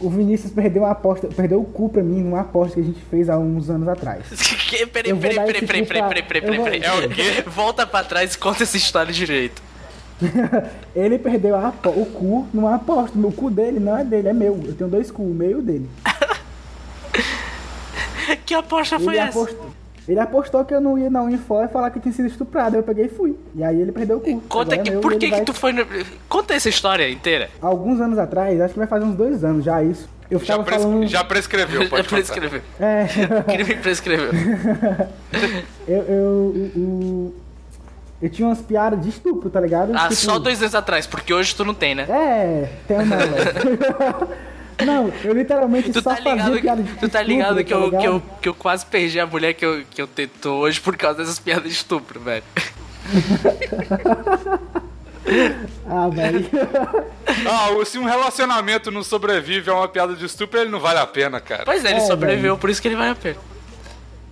Speaker 2: O Vinícius perdeu uma aposta, perdeu o cu pra mim numa aposta que a gente fez há uns anos atrás.
Speaker 3: Peraí,
Speaker 2: Eu vou
Speaker 3: peraí,
Speaker 2: dar
Speaker 3: peraí,
Speaker 2: esse
Speaker 3: peraí, peraí, peraí, peraí.
Speaker 1: É o quê?
Speaker 3: Volta pra trás e conta essa história direito.
Speaker 2: Ele perdeu a o cu numa aposta. O cu dele não é dele, é meu. Eu tenho dois cu, o meu e o dele.
Speaker 3: Que aposta foi
Speaker 2: Ele
Speaker 3: essa?
Speaker 2: apostou, ele apostou que eu não ia na Unifor e falar que eu tinha sido estuprado. Eu peguei e fui. E aí ele perdeu o cu.
Speaker 3: Conta
Speaker 2: Agora é
Speaker 3: que,
Speaker 2: meu
Speaker 3: por que que
Speaker 2: vai-
Speaker 3: tu foi no... Conta essa história inteira.
Speaker 2: Alguns anos atrás, acho que vai fazer uns dois anos já isso. Eu
Speaker 1: Já,
Speaker 2: ficava
Speaker 1: pres-
Speaker 2: falando.
Speaker 1: já prescreveu,
Speaker 3: Já
Speaker 1: pode contar.
Speaker 3: prescreveu.
Speaker 2: É,
Speaker 3: Crime prescreveu.
Speaker 2: eu, eu, o- o- eu tinha umas piadas de estupro, tá ligado?
Speaker 3: Ah,
Speaker 2: Tipo,
Speaker 3: só dois anos atrás, porque hoje tu não tem, né?
Speaker 2: É, tem não, velho. Não, eu literalmente
Speaker 3: Tu
Speaker 2: só
Speaker 3: tá ligado,
Speaker 2: fazia piada de
Speaker 3: tu tá
Speaker 2: estupro,
Speaker 3: ligado que, eu,
Speaker 2: ligado?
Speaker 3: que, eu, que eu quase perdi a mulher que eu, que eu tento hoje por causa dessas piadas de estupro, velho.
Speaker 2: Ah, velho.
Speaker 1: Ah, se um relacionamento não sobrevive a uma piada de estupro, ele não vale a pena, cara.
Speaker 3: Pois é, ele
Speaker 2: É,
Speaker 3: sobreviveu, por isso que ele vale a pena.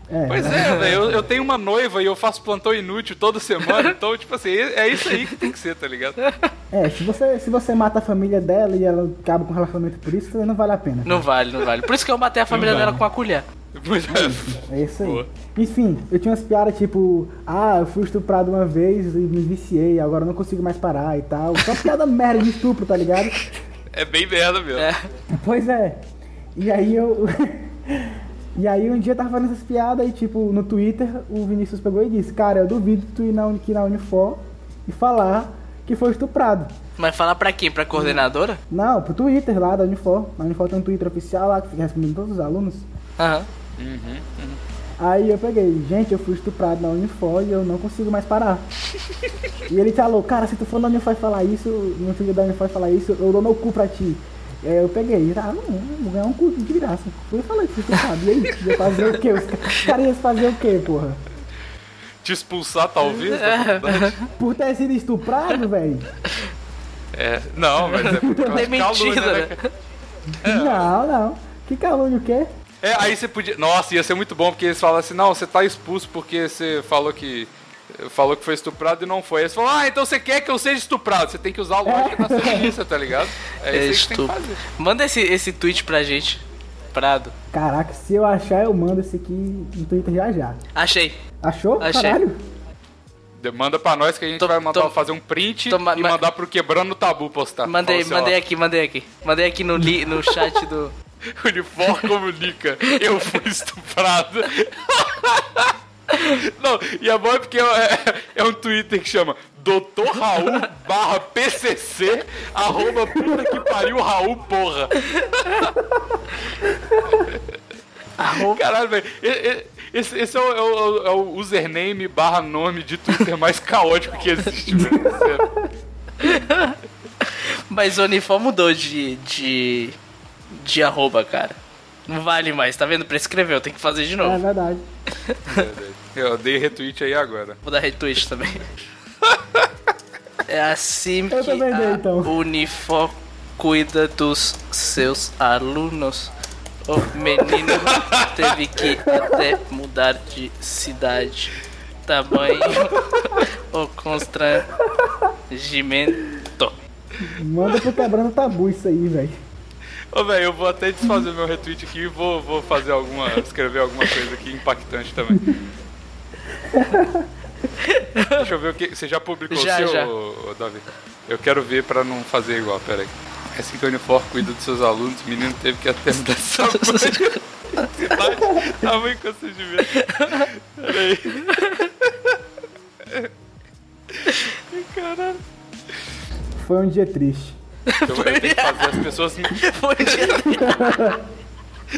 Speaker 2: É,
Speaker 1: Pois é, velho, eu, eu tenho uma noiva e eu faço plantão inútil toda semana, então, tipo assim, é isso aí que tem que ser, tá ligado?
Speaker 2: é, se você, se você mata a família dela e ela acaba com o relacionamento por isso, não vale a pena.
Speaker 3: Não vale, não vale. Por isso que eu matei a família
Speaker 1: vale.
Speaker 3: dela com a colher.
Speaker 1: Pois é.
Speaker 2: É isso aí.
Speaker 1: Boa.
Speaker 2: Enfim, eu tinha umas piadas tipo, ah, eu fui estuprado uma vez e me viciei, agora eu não consigo mais parar e tal. Só piada merda de estupro, tá ligado?
Speaker 1: É bem merda mesmo.
Speaker 3: É.
Speaker 2: Pois é. E aí eu. e aí um dia eu tava fazendo essas piadas e tipo, no Twitter o Vinícius pegou e disse, cara, eu duvido tu ir na, Uni- aqui na Unifor e falar que foi estuprado.
Speaker 3: Mas falar pra quem? Pra coordenadora?
Speaker 2: Não, pro Twitter lá da Unifor. Na Unifor tem um Twitter oficial lá que fica respondendo todos os alunos.
Speaker 3: Aham.
Speaker 2: Aí eu peguei, gente, eu fui estuprado na Unifor e eu não consigo mais parar. e ele falou, cara, se tu for na Unifor e falar isso, no Twitter da Unifor falar isso, eu dou meu cu pra ti. Aí eu peguei, ah, não, vou ganhar um cu de graça. Fui e falei que fui estuprado. E aí, ia fazer o quê? Os ca- os caras iam fazer o quê, porra?
Speaker 1: Te expulsar, talvez, da faculdade.
Speaker 2: Por ter sido estuprado, velho?
Speaker 1: É, não, mas é por causa de calúnia,
Speaker 3: né?
Speaker 1: né? cara?
Speaker 2: Não, não. Que calúnia o quê?
Speaker 1: É, aí você podia. Nossa, ia ser muito bom, porque eles falam assim, não, você tá expulso porque você falou que. Falou que foi estuprado e não foi. Eles falam, ah, então você quer que eu seja estuprado. Você tem que usar a lógica da feminista, tá ligado? É
Speaker 3: É
Speaker 1: isso aí que tem que fazer.
Speaker 3: Manda esse, esse tweet pra gente. Prado.
Speaker 2: Caraca, se eu achar, eu mando esse aqui no Twitter já já.
Speaker 3: Achei.
Speaker 2: Achou?
Speaker 3: Achei.
Speaker 2: Caralho.
Speaker 1: Manda pra nós que a gente
Speaker 3: Tô-
Speaker 1: vai mandar
Speaker 3: tô-
Speaker 1: fazer um print
Speaker 3: tô
Speaker 1: e
Speaker 3: ma-
Speaker 1: mandar pro Quebrando o Tabu postar.
Speaker 3: Mandei,
Speaker 1: Fala assim,
Speaker 3: mandei
Speaker 1: ó,
Speaker 3: aqui, mandei aqui. Mandei aqui no, li, no chat do.
Speaker 1: Unifor comunica, eu fui estuprado. Não, e é bom é porque é, é um Twitter que chama Dr. Raul barra PCC arroba puta que pariu Raul porra. Caralho, velho. Esse, esse é, o, é o- é o username barra nome de Twitter mais caótico que existe, velho.
Speaker 3: Mas o Uniform mudou de. de. de arroba, cara. Não vale mais, tá vendo? Prescreveu, tem que fazer de
Speaker 2: É
Speaker 3: novo.
Speaker 2: verdade.
Speaker 1: Eu dei retweet aí agora.
Speaker 3: Vou dar retweet também. É assim
Speaker 2: Eu
Speaker 3: que
Speaker 2: dei,
Speaker 3: a
Speaker 2: então.
Speaker 3: Unifor cuida dos seus alunos. O menino teve que até mudar de cidade. Tamanho o constrangimento.
Speaker 2: Manda pro quebrando tabu isso aí, velho.
Speaker 1: Ô, velho, eu vou até desfazer meu retweet aqui e vou, vou fazer alguma. escrever alguma coisa aqui impactante também. Deixa eu ver o que. Você já publicou
Speaker 3: Já,
Speaker 1: o seu,
Speaker 3: já.
Speaker 1: Davi? Eu quero ver pra não fazer igual, pera aí. É assim que a Unifor cuida dos seus alunos, o menino teve que até mudar de cidade. Tamanho constrangimento. Pera aí. Caralho.
Speaker 2: Foi um dia triste.
Speaker 1: Eu, eu tenho que fazer as pessoas.
Speaker 3: Foi um dia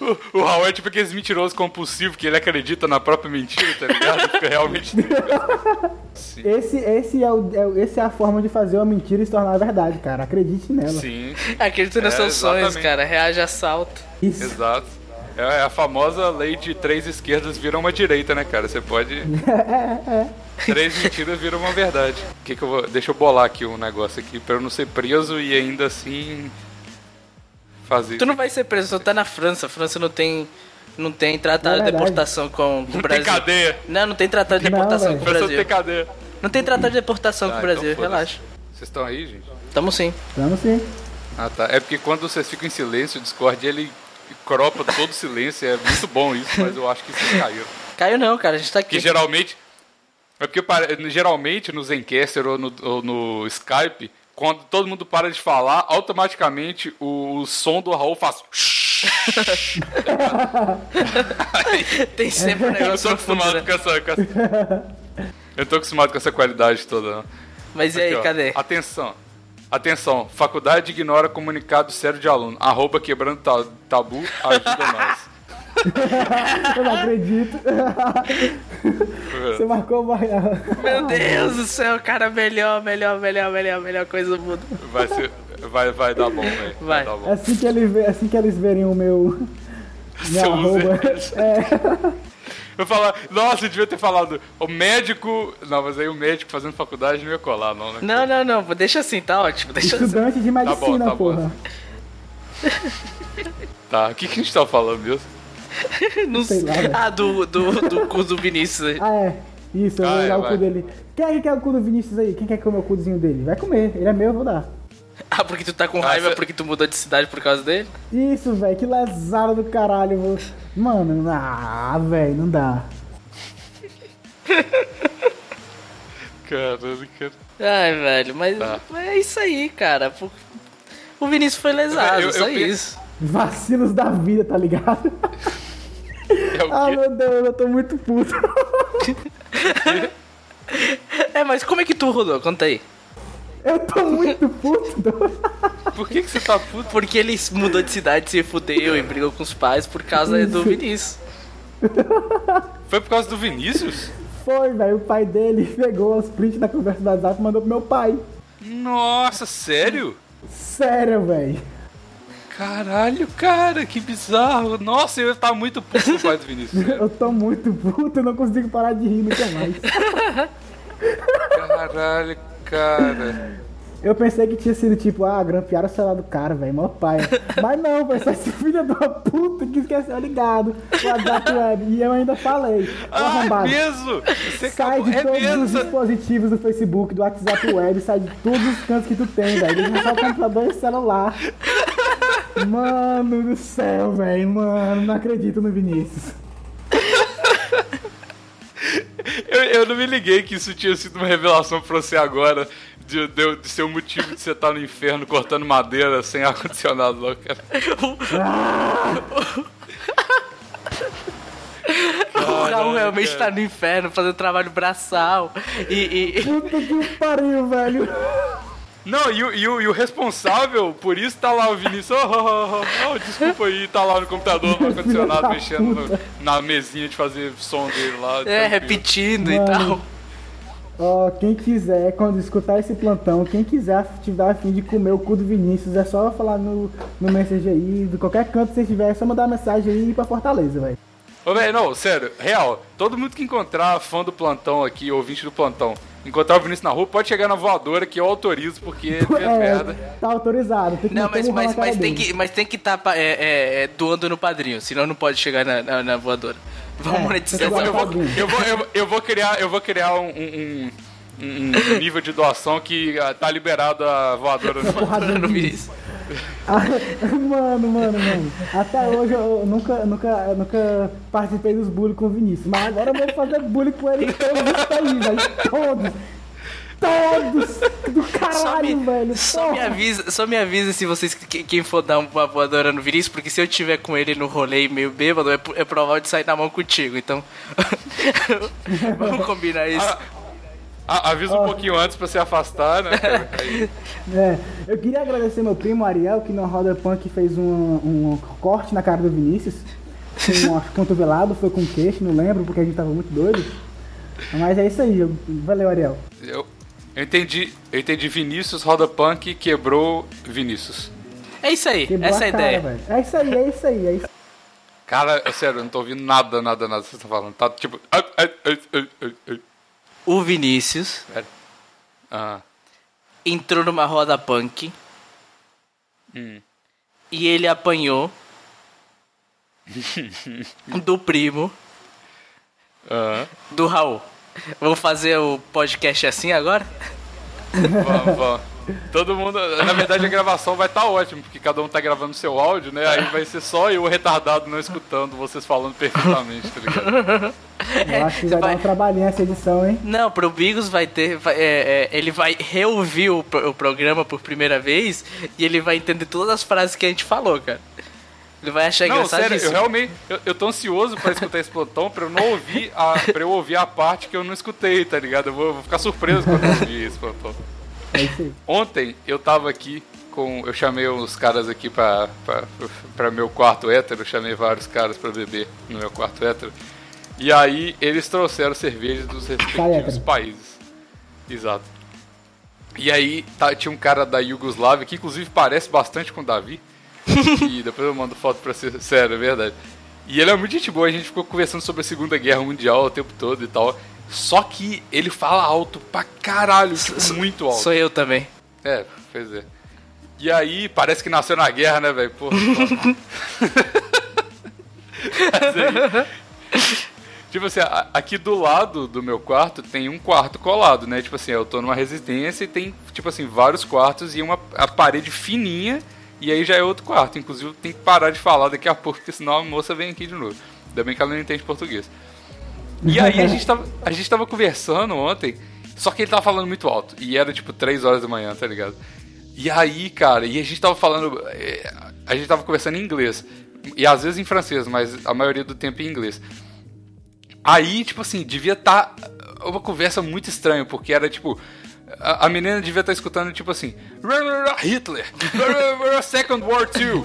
Speaker 1: O, o Raul é tipo aqueles mentirosos compulsivos que ele acredita na própria mentira, tá ligado? Fica realmente.
Speaker 2: Esse, esse, é o, é, esse é a forma de fazer uma mentira se tornar verdade, cara. Acredite nela.
Speaker 1: Sim,
Speaker 3: Acredita nos
Speaker 1: É,
Speaker 3: seus sonhos,
Speaker 1: exatamente.
Speaker 3: cara. Reage a salto.
Speaker 2: Isso.
Speaker 1: exato. É a famosa lei de três esquerdas viram uma direita, né, cara? Você pode. Três mentiras viram uma verdade. Que que eu vou... Deixa eu bolar aqui um negócio aqui pra eu não ser preso e ainda assim. Fazer.
Speaker 3: Tu não vai ser preso, tu tá na França. A França não tem. Não tem tratado
Speaker 2: É
Speaker 3: de
Speaker 2: verdade.
Speaker 3: deportação com, com o
Speaker 1: Não tem
Speaker 3: Brasil.
Speaker 1: cadeia.
Speaker 3: Não, não tem tratado de
Speaker 2: Não,
Speaker 3: deportação
Speaker 2: velho.
Speaker 3: com o
Speaker 1: França não
Speaker 3: Brasil.
Speaker 1: tem cadeia.
Speaker 3: Não tem tratado de deportação
Speaker 1: Tá,
Speaker 3: com o Brasil,
Speaker 1: então
Speaker 3: relaxa.
Speaker 1: Vocês estão aí, gente?
Speaker 3: Tamo sim.
Speaker 2: Tamo sim.
Speaker 1: Ah, tá. É porque quando vocês ficam em silêncio, o Discord ele cropa todo o silêncio. É muito bom isso, mas eu acho que vocês caíram.
Speaker 3: Caiu não, cara, a gente tá
Speaker 1: Porque
Speaker 3: aqui.
Speaker 1: geralmente. É porque geralmente no Zencaster ou no, ou no Skype, quando todo mundo para de falar, automaticamente o, o som do Raul faz.
Speaker 3: Tem sempre um
Speaker 1: Eu
Speaker 3: negócio no fundo,
Speaker 1: acostumado
Speaker 3: né?
Speaker 1: com essa. com essa- Eu tô acostumado com essa qualidade toda. não.
Speaker 3: Mas e aí,
Speaker 1: Aqui, ó.
Speaker 3: cadê?
Speaker 1: Atenção. Atenção, faculdade ignora comunicado sério de aluno. Arroba quebrando ta- tabu, ajuda nós.
Speaker 2: Eu não acredito. Você marcou uma.
Speaker 3: Meu Deus do céu, cara, melhor, melhor, melhor, melhor, melhor coisa do mundo.
Speaker 1: Vai, ser, vai, vai dar bom, velho.
Speaker 3: Vai.
Speaker 1: dar bom.
Speaker 2: Assim que, ele vê, assim que eles verem o meu. Meu
Speaker 1: Seu
Speaker 2: arroba. É,
Speaker 1: Eu falar, nossa, eu devia ter falado, o médico. Não, mas aí o médico fazendo faculdade não ia colar, não, né?
Speaker 3: Não, não, não, deixa assim, tá ótimo, deixa assim.
Speaker 2: estudante de medicina,
Speaker 1: tá bom.
Speaker 2: porra.
Speaker 1: Tá, o que, que a gente tá falando mesmo?
Speaker 3: Não
Speaker 2: sei lá.
Speaker 3: Ah, do, do, do cu do Vinícius aí.
Speaker 2: Ah, é. Isso, eu
Speaker 1: Ah,
Speaker 2: vou
Speaker 1: é,
Speaker 2: o
Speaker 1: vai.
Speaker 2: cu dele. Quem é que quer o cu do Vinícius aí? Quem quer comer o cuzinho dele? Vai comer. Ele é meu, eu vou dar.
Speaker 3: Ah, porque tu tá com
Speaker 1: Ah,
Speaker 3: raiva
Speaker 1: cê-
Speaker 3: porque tu mudou de cidade por causa dele?
Speaker 2: Isso, velho. Que lesado do caralho. eu vou- Mano, ah, velho, não dá.
Speaker 1: Caralho, cara.
Speaker 3: Ai, velho, mas,
Speaker 1: Tá.
Speaker 3: mas é isso aí, cara. O Vinícius foi lesado,
Speaker 1: Eu- eu
Speaker 3: só
Speaker 1: pe-
Speaker 3: isso.
Speaker 2: Vacilos da vida, tá ligado?
Speaker 1: É o
Speaker 2: Ah, meu Deus, eu tô muito puto.
Speaker 3: É, mas como é que tu rodou? Conta aí.
Speaker 2: Eu tô muito puto.
Speaker 1: Por que, que você tá puto?
Speaker 3: Porque ele mudou de cidade, se fudeu e brigou com os pais por causa do Vinícius.
Speaker 1: Foi por causa do Vinícius?
Speaker 2: Foi, velho. O pai dele pegou os prints da conversa do WhatsApp e mandou pro meu pai.
Speaker 1: Nossa, sério?
Speaker 2: Sério, velho.
Speaker 1: Caralho, cara, que bizarro. Nossa, eu ia estar muito puto com o pai do Vinícius.
Speaker 2: Eu tô muito puto, eu não consigo parar de rir nunca mais.
Speaker 1: Caralho, cara.
Speaker 2: Eu pensei que tinha sido tipo, ah, grampearam o celular do cara, velho, mó pai. Mas não, foi só esse filho da puta que esqueceu ligado. O WhatsApp web. E eu ainda falei,
Speaker 1: Ah, é mesmo? Você
Speaker 2: sai
Speaker 1: acabou...
Speaker 2: de
Speaker 1: É
Speaker 2: todos os
Speaker 1: mesmo?
Speaker 2: dispositivos do Facebook, do WhatsApp web, sai de todos os cantos que tu tem, velho. Deixa só o computador e o celular. Mano do céu, velho, mano, não acredito no Vinícius.
Speaker 1: Eu, eu não me liguei que isso tinha sido uma revelação pra você agora. De, de, de ser o motivo de você estar no inferno cortando madeira sem ar-condicionado, não, cara.
Speaker 3: o Raul realmente
Speaker 1: cara.
Speaker 3: tá no inferno fazendo trabalho braçal. E. e-
Speaker 2: Puta que pariu, velho.
Speaker 1: Não, e, o- e, o- e o responsável por isso tá lá o Vinícius. Oh, oh, oh, oh, desculpa aí, tá lá no computador, no ar-condicionado, mexendo no- na mesinha de fazer som dele lá.
Speaker 3: é,
Speaker 1: tranquilo.
Speaker 3: repetindo e
Speaker 2: Mano.
Speaker 3: tal.
Speaker 2: Ó, quem quiser, quando escutar esse plantão, quem quiser tiver a fim de comer o cu do Vinícius, é só falar no, no Messenger aí, de qualquer canto que você estiver, é só mandar uma mensagem aí e ir pra Fortaleza, velho.
Speaker 1: Ô, velho, não, sério, real. Todo mundo que encontrar fã do plantão aqui, ouvinte do plantão, encontrar o Vinícius na rua, pode chegar na voadora que eu autorizo, porque ele fez merda.
Speaker 2: É, tá autorizado, tem que
Speaker 3: Não, mas,
Speaker 2: um
Speaker 3: mas, mas tem que mas tem que estar é, é, doando no padrinho, senão não pode chegar na, na, na voadora. Vamos
Speaker 2: É,
Speaker 3: monetizar
Speaker 2: que
Speaker 3: essa
Speaker 1: Eu
Speaker 2: doar
Speaker 1: vou, eu, vou, eu, eu vou criar, eu vou criar um, um- um- um nível de doação que ah, tá liberado a voadora no
Speaker 3: no Vinícius.
Speaker 2: Mano, mano, mano. Até hoje eu nunca, nunca, nunca participei dos bullying com o Vinícius, mas agora eu vou fazer bullying com ele todos isso aí, velho. Todos. Todos. Do
Speaker 3: Só
Speaker 2: caralho,
Speaker 3: me,
Speaker 2: velho.
Speaker 3: só me avisa, só me avisa se vocês que- quem for dar uma voadora no Vinícius, porque se eu tiver com ele no rolê meio bêbado, é, é provável de sair na mão contigo. Então, vamos combinar isso.
Speaker 1: Ah, avisa um pouquinho antes pra se afastar, né? cara? Aí-
Speaker 2: É, eu queria agradecer meu primo Ariel, que na Roda Punk fez um, um corte na cara do Vinícius. Com um cotovelado, foi com queixo, não lembro, porque a gente tava muito doido. Mas é isso aí, eu- valeu Ariel.
Speaker 1: Eu, eu entendi, eu entendi Vinícius Roda Punk quebrou Vinícius.
Speaker 3: É isso aí,
Speaker 2: Quebrou
Speaker 3: essa é a
Speaker 2: cara,
Speaker 3: ideia.
Speaker 2: É isso aí, é isso aí, é isso
Speaker 1: Cara, é sério, eu não tô ouvindo nada, nada, nada que você tá falando. Tá tipo.
Speaker 3: O Vinícius
Speaker 1: Ah,
Speaker 3: entrou numa roda punk
Speaker 1: hum.
Speaker 3: e ele apanhou do primo
Speaker 1: ah.
Speaker 3: do Raul. Vamos fazer o podcast assim agora?
Speaker 1: Vamos, vamos. Todo mundo. Na verdade, a gravação vai estar ótima, porque cada um tá gravando seu áudio, né? Aí vai ser só eu retardado não escutando vocês falando perfeitamente, tá ligado?
Speaker 2: Eu acho que vai,
Speaker 3: vai-
Speaker 2: dar um trabalhinho essa edição, hein?
Speaker 3: Não, pro Bigos vai ter. vai- é, é, ele vai reouvir o, o programa por primeira vez e ele vai entender todas as frases que a gente falou, cara. Ele vai achar
Speaker 1: Não, sério, eu realmente. Eu, eu tô ansioso pra escutar esse plantão pra eu não ouvir a. pra eu ouvir a parte que eu não escutei, tá ligado? Eu vou, eu vou ficar surpreso quando eu ouvir esse plantão.
Speaker 2: É isso aí.
Speaker 1: Ontem eu tava aqui com. Eu chamei uns caras aqui pra, pra, pra meu quarto hétero, eu chamei vários caras pra beber no meu quarto hétero. E aí eles trouxeram cerveja dos respectivos
Speaker 2: hétero.
Speaker 1: países. Exato. E aí tá- tinha um cara da Iugoslávia que inclusive parece bastante com o Davi. e depois eu mando foto pra você. Sério, é verdade. E ele é muito gente boa, a gente ficou conversando sobre a Segunda Guerra Mundial o tempo todo e tal. Só que ele fala alto pra caralho, tipo, muito alto.
Speaker 3: Sou eu também.
Speaker 1: É, pois é. E aí, parece que nasceu na guerra, né, velho? Porra. Aí, tipo assim, aqui do lado do meu quarto tem um quarto colado, né? Tipo assim, eu tô numa residência e tem, tipo assim, vários quartos e uma a parede fininha e aí já é outro quarto. Inclusive, tem que parar de falar daqui a pouco, porque senão a moça vem aqui de novo. Ainda bem que ela não entende português. E aí a gente, tava, a gente tava conversando ontem, só que ele tava falando muito alto. E era tipo 3 horas da manhã, tá ligado? E aí, cara, e a gente tava falando. eh, A gente tava conversando em inglês. E às vezes em francês, mas a maioria do tempo em inglês. Aí, tipo assim, devia estar uma conversa muito estranha, porque era tipo. A, menina devia estar escutando, tipo assim, Hitler, Second War II,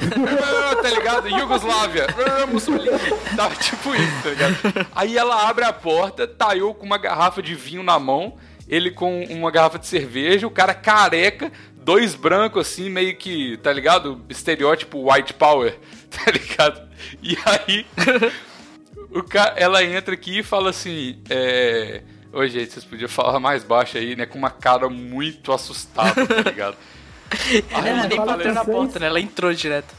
Speaker 1: tá ligado? Yugoslávia, Mussolini. Tava tipo isso, tá ligado? Aí ela abre a porta, tá eu com uma garrafa de vinho na mão, ele com uma garrafa de cerveja, o cara careca, dois brancos assim, meio que, tá ligado? Estereótipo white power, tá ligado? E aí. O cara, ela entra aqui e fala assim, é... Oi, gente, vocês podiam falar mais baixo aí, né? Com uma cara muito assustada, tá ligado? Aí
Speaker 3: Ela nem bateu na porta, né? Ela entrou direto.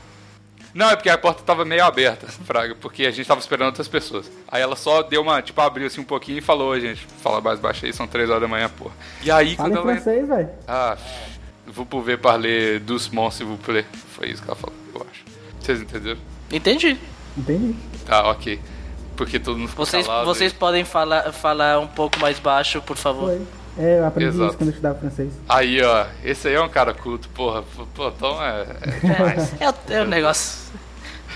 Speaker 1: Não, é porque a porta tava meio aberta, Fraga, porque a gente tava esperando outras pessoas. Aí ela só deu uma, tipo, abriu assim um pouquinho e falou, "Oi, gente, fala mais baixo aí, são três horas da manhã, porra. E aí,
Speaker 2: Fala
Speaker 1: quando
Speaker 2: em
Speaker 1: ela
Speaker 2: francês, velho.
Speaker 1: Ah, vous pouvez parler doucement, s'il vous plaît. Foi isso que ela falou, eu acho. Vocês entenderam?
Speaker 3: Entendi.
Speaker 2: Entendi.
Speaker 1: Tá, ok. Porque todo mundo ficou
Speaker 3: Vocês,
Speaker 1: calado
Speaker 3: vocês
Speaker 1: aí.
Speaker 3: podem falar, falar um pouco mais baixo, por favor.
Speaker 2: Foi. É, eu aprendi
Speaker 1: Exato.
Speaker 2: isso quando eu estudava francês.
Speaker 1: Aí, ó, esse aí é um cara culto, porra. Pô, então é, é demais.
Speaker 3: É, o, é o negócio.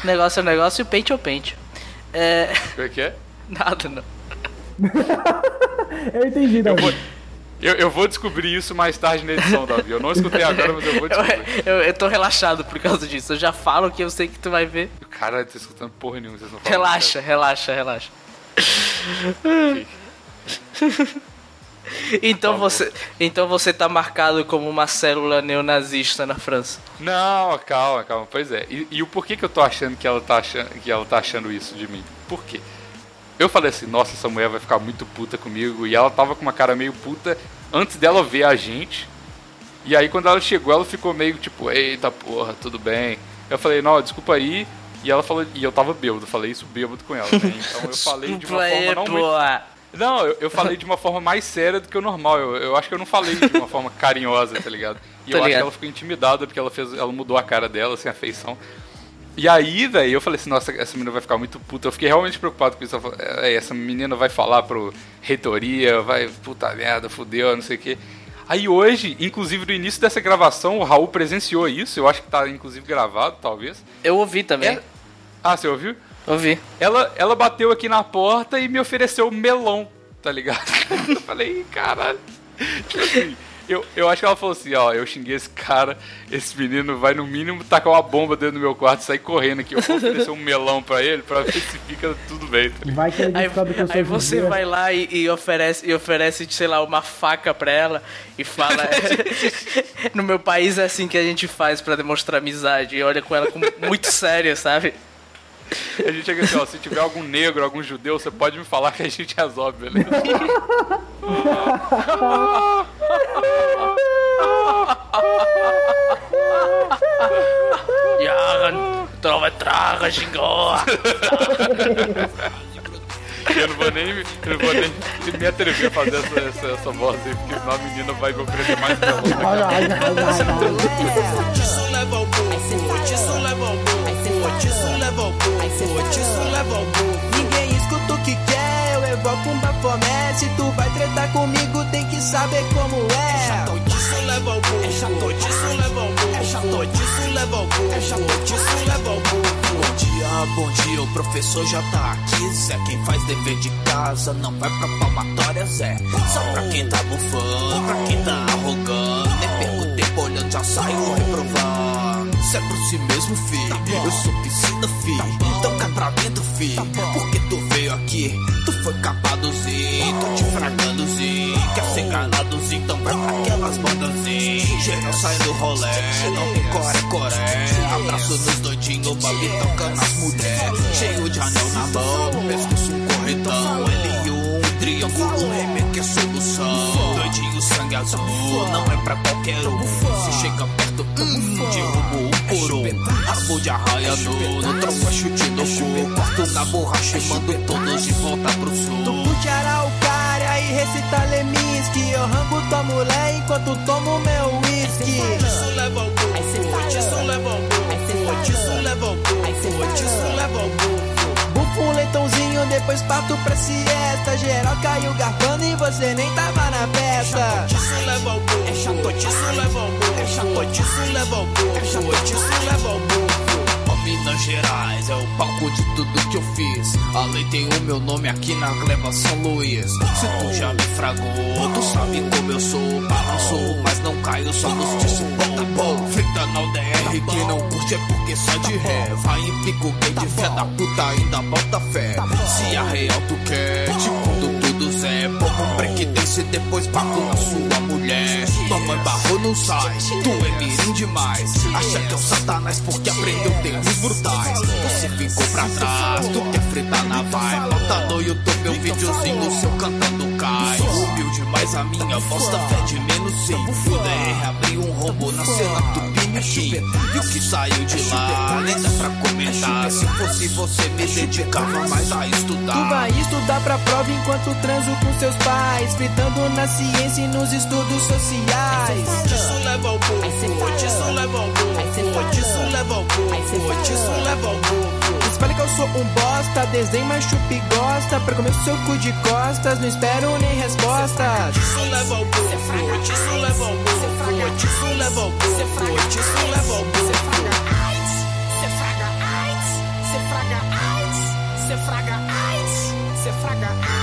Speaker 3: O negócio é o negócio e o pente é o pente. É.
Speaker 1: Como é que é?
Speaker 3: Nada, não.
Speaker 2: Eu entendi, Davi.
Speaker 1: vou- Eu, eu vou descobrir isso mais tarde na edição, Davi. Eu não escutei agora, mas eu vou
Speaker 3: Eu,
Speaker 1: descobrir.
Speaker 3: eu, eu tô relaxado por causa disso. Eu já falo que eu sei que tu vai ver.
Speaker 1: Caralho, tá escutando porra nenhuma, vocês não falam
Speaker 3: Relaxa, relaxa, relaxa. Então você, então você tá marcado como uma célula neonazista na França.
Speaker 1: Não, calma, calma. Pois é. E, e o porquê que eu tô achando que ela tá achando, que ela tá achando isso de mim? Por quê? Eu falei assim, nossa, essa mulher vai ficar muito puta comigo. E ela tava com uma cara meio puta antes dela ver a gente. E aí quando ela chegou, ela ficou meio tipo, eita porra, tudo bem. Eu falei, não, desculpa aí. E ela falou, e eu tava bêbado, falei isso bêbado com ela, né? Então eu falei de uma forma não muito. Não, eu, eu falei de uma forma mais séria do que o normal. Eu, eu acho que eu não falei de uma forma carinhosa, tá ligado? E
Speaker 3: Tá
Speaker 1: eu acho que
Speaker 3: ligado.
Speaker 1: ela ficou intimidada porque ela fez, ela mudou a cara dela, assim, a feição. E aí, velho, eu falei assim, nossa, essa menina vai ficar muito puta. Eu fiquei realmente preocupado com isso. Falei, "É, essa menina vai falar pro reitoria, vai, puta merda, fudeu, não sei o quê. Aí hoje, inclusive no início dessa gravação, o Raul presenciou isso. Eu acho que tá, inclusive, gravado, talvez.
Speaker 3: Eu ouvi também.
Speaker 1: Ela- Ah, você ouviu?
Speaker 3: Ouvi.
Speaker 1: Ela, ela bateu aqui na porta e me ofereceu melão, tá ligado? Eu falei, "Ih, caralho. Tipo assim, eu, eu acho que ela falou assim, ó, eu xinguei esse cara, esse menino vai no mínimo tacar uma bomba dentro do meu quarto e sair correndo aqui. Eu vou oferecer um melão pra ele pra ver se fica tudo bem, tá?
Speaker 2: Vai que ele
Speaker 3: Aí,
Speaker 2: descobre que eu sou
Speaker 3: aí você
Speaker 2: judia.
Speaker 3: vai lá e, e oferece, e oferece, sei lá, uma faca pra ela e fala. no meu país é assim que a gente faz pra demonstrar amizade. E olha com ela com muito séria, sabe?
Speaker 1: A gente chega assim, ó, se tiver algum negro, algum judeu, você pode me falar que a gente resolve, beleza?
Speaker 3: Jagan, trova traga, xingou.
Speaker 1: Eu não vou nem, eu não vou nem me atrever a fazer essa, essa, essa voz aí, porque senão a menina vai me oferecer mais
Speaker 2: ai.
Speaker 5: Disso leva ao burro, disso leva ao disso leva ao disso leva ao burro.
Speaker 6: Ninguém escuta o que quer, eu evoco um bafomé. Se tu vai tretar comigo, tem que saber como é.
Speaker 5: Disso leva ao burro, disso leva ao burro, disso leva ao burro, disso leva ao burro. Bom dia, bom dia, o professor já tá aqui, Zé. Quem faz dever de casa não vai pra palmatória, Zé. Só pra quem tá bufando, pra quem tá arrogando. Nem perco tempo olhando, já saio reprovando. Isso é por si mesmo, fi. Eu sou piscina, fi. Então cai pra dentro, fi. Porque tu veio aqui, tu foi capadozinho, tô te fragadozinho. Quer ser galadozinho, então vai pra aquelas bandazinhas. Geral sai do rolé, não tem core-coré. Abraço nos doidinhos, babi tocando as mulheres. Cheio de anel na mão, pescoço um corretão. Ele e um triângulo, um remake é solução. Doidinho, sangue azul, não é pra qualquer um. Se chega perto, hum, derrubo o coro. Rabo de arraia no, no tronco, chute no cu. Corto na borracha e mando todos de volta pro sul.
Speaker 6: Tu curte araucária e recita Leminski. Eu rango tua mulher enquanto tomo meu whisky.
Speaker 5: Disso leva ao burro, disso leva ao burro, disso leva ao burro, disso leva ao burro.
Speaker 6: Um leitãozinho, depois parto pra siesta. Geral caiu garfando e você nem tava na festa.
Speaker 5: Disso leva ao burro, disso leva ao burro, disso leva ao burro, disso leva ao burro. Ó, Minas Gerais é o palco de tudo que eu fiz. A lei tem o meu nome aqui na Gleba São Luís. Se tu já me fragou, tu sabe como eu sou. Balanço, mas não caio só nos discos. Bota bom, feita na UDR. Quem não curte é porque sai de ré. Vai em pico gay de fé da puta, não sai, tu é mirim demais. Acha que é o satanás porque aprendeu termos brutais. Você ficou pra trás, tu quer fritar na vibe. Bota no YouTube meu videozinho seu cantando cai. Humilde, mas a minha voz tá fé de menos sim. O DR abriu um rombo na cena E o que saiu de lá, nem dá pra comentar. Se fosse você, me dedicava mais a estudar.
Speaker 6: Tu vai estudar pra prova enquanto transo com seus pais. Fritando na ciência e nos estudos sociais.
Speaker 5: Disso leva ao burro, disso leva ao burro, disso leva ao burro, disso leva ao burro.
Speaker 6: Espalha que eu sou um bosta, desenho, mas chupe gosta. Pra comer seu cu de costas, não espero nem resposta.
Speaker 5: Disso leva ao Feitiço leva ao morro, feitiço leva ao morro, feitiço leva ao morro.
Speaker 4: Cê fraga AIDS, cê fraga AIDS, cê fraga AIDS, cê fraga AIDS.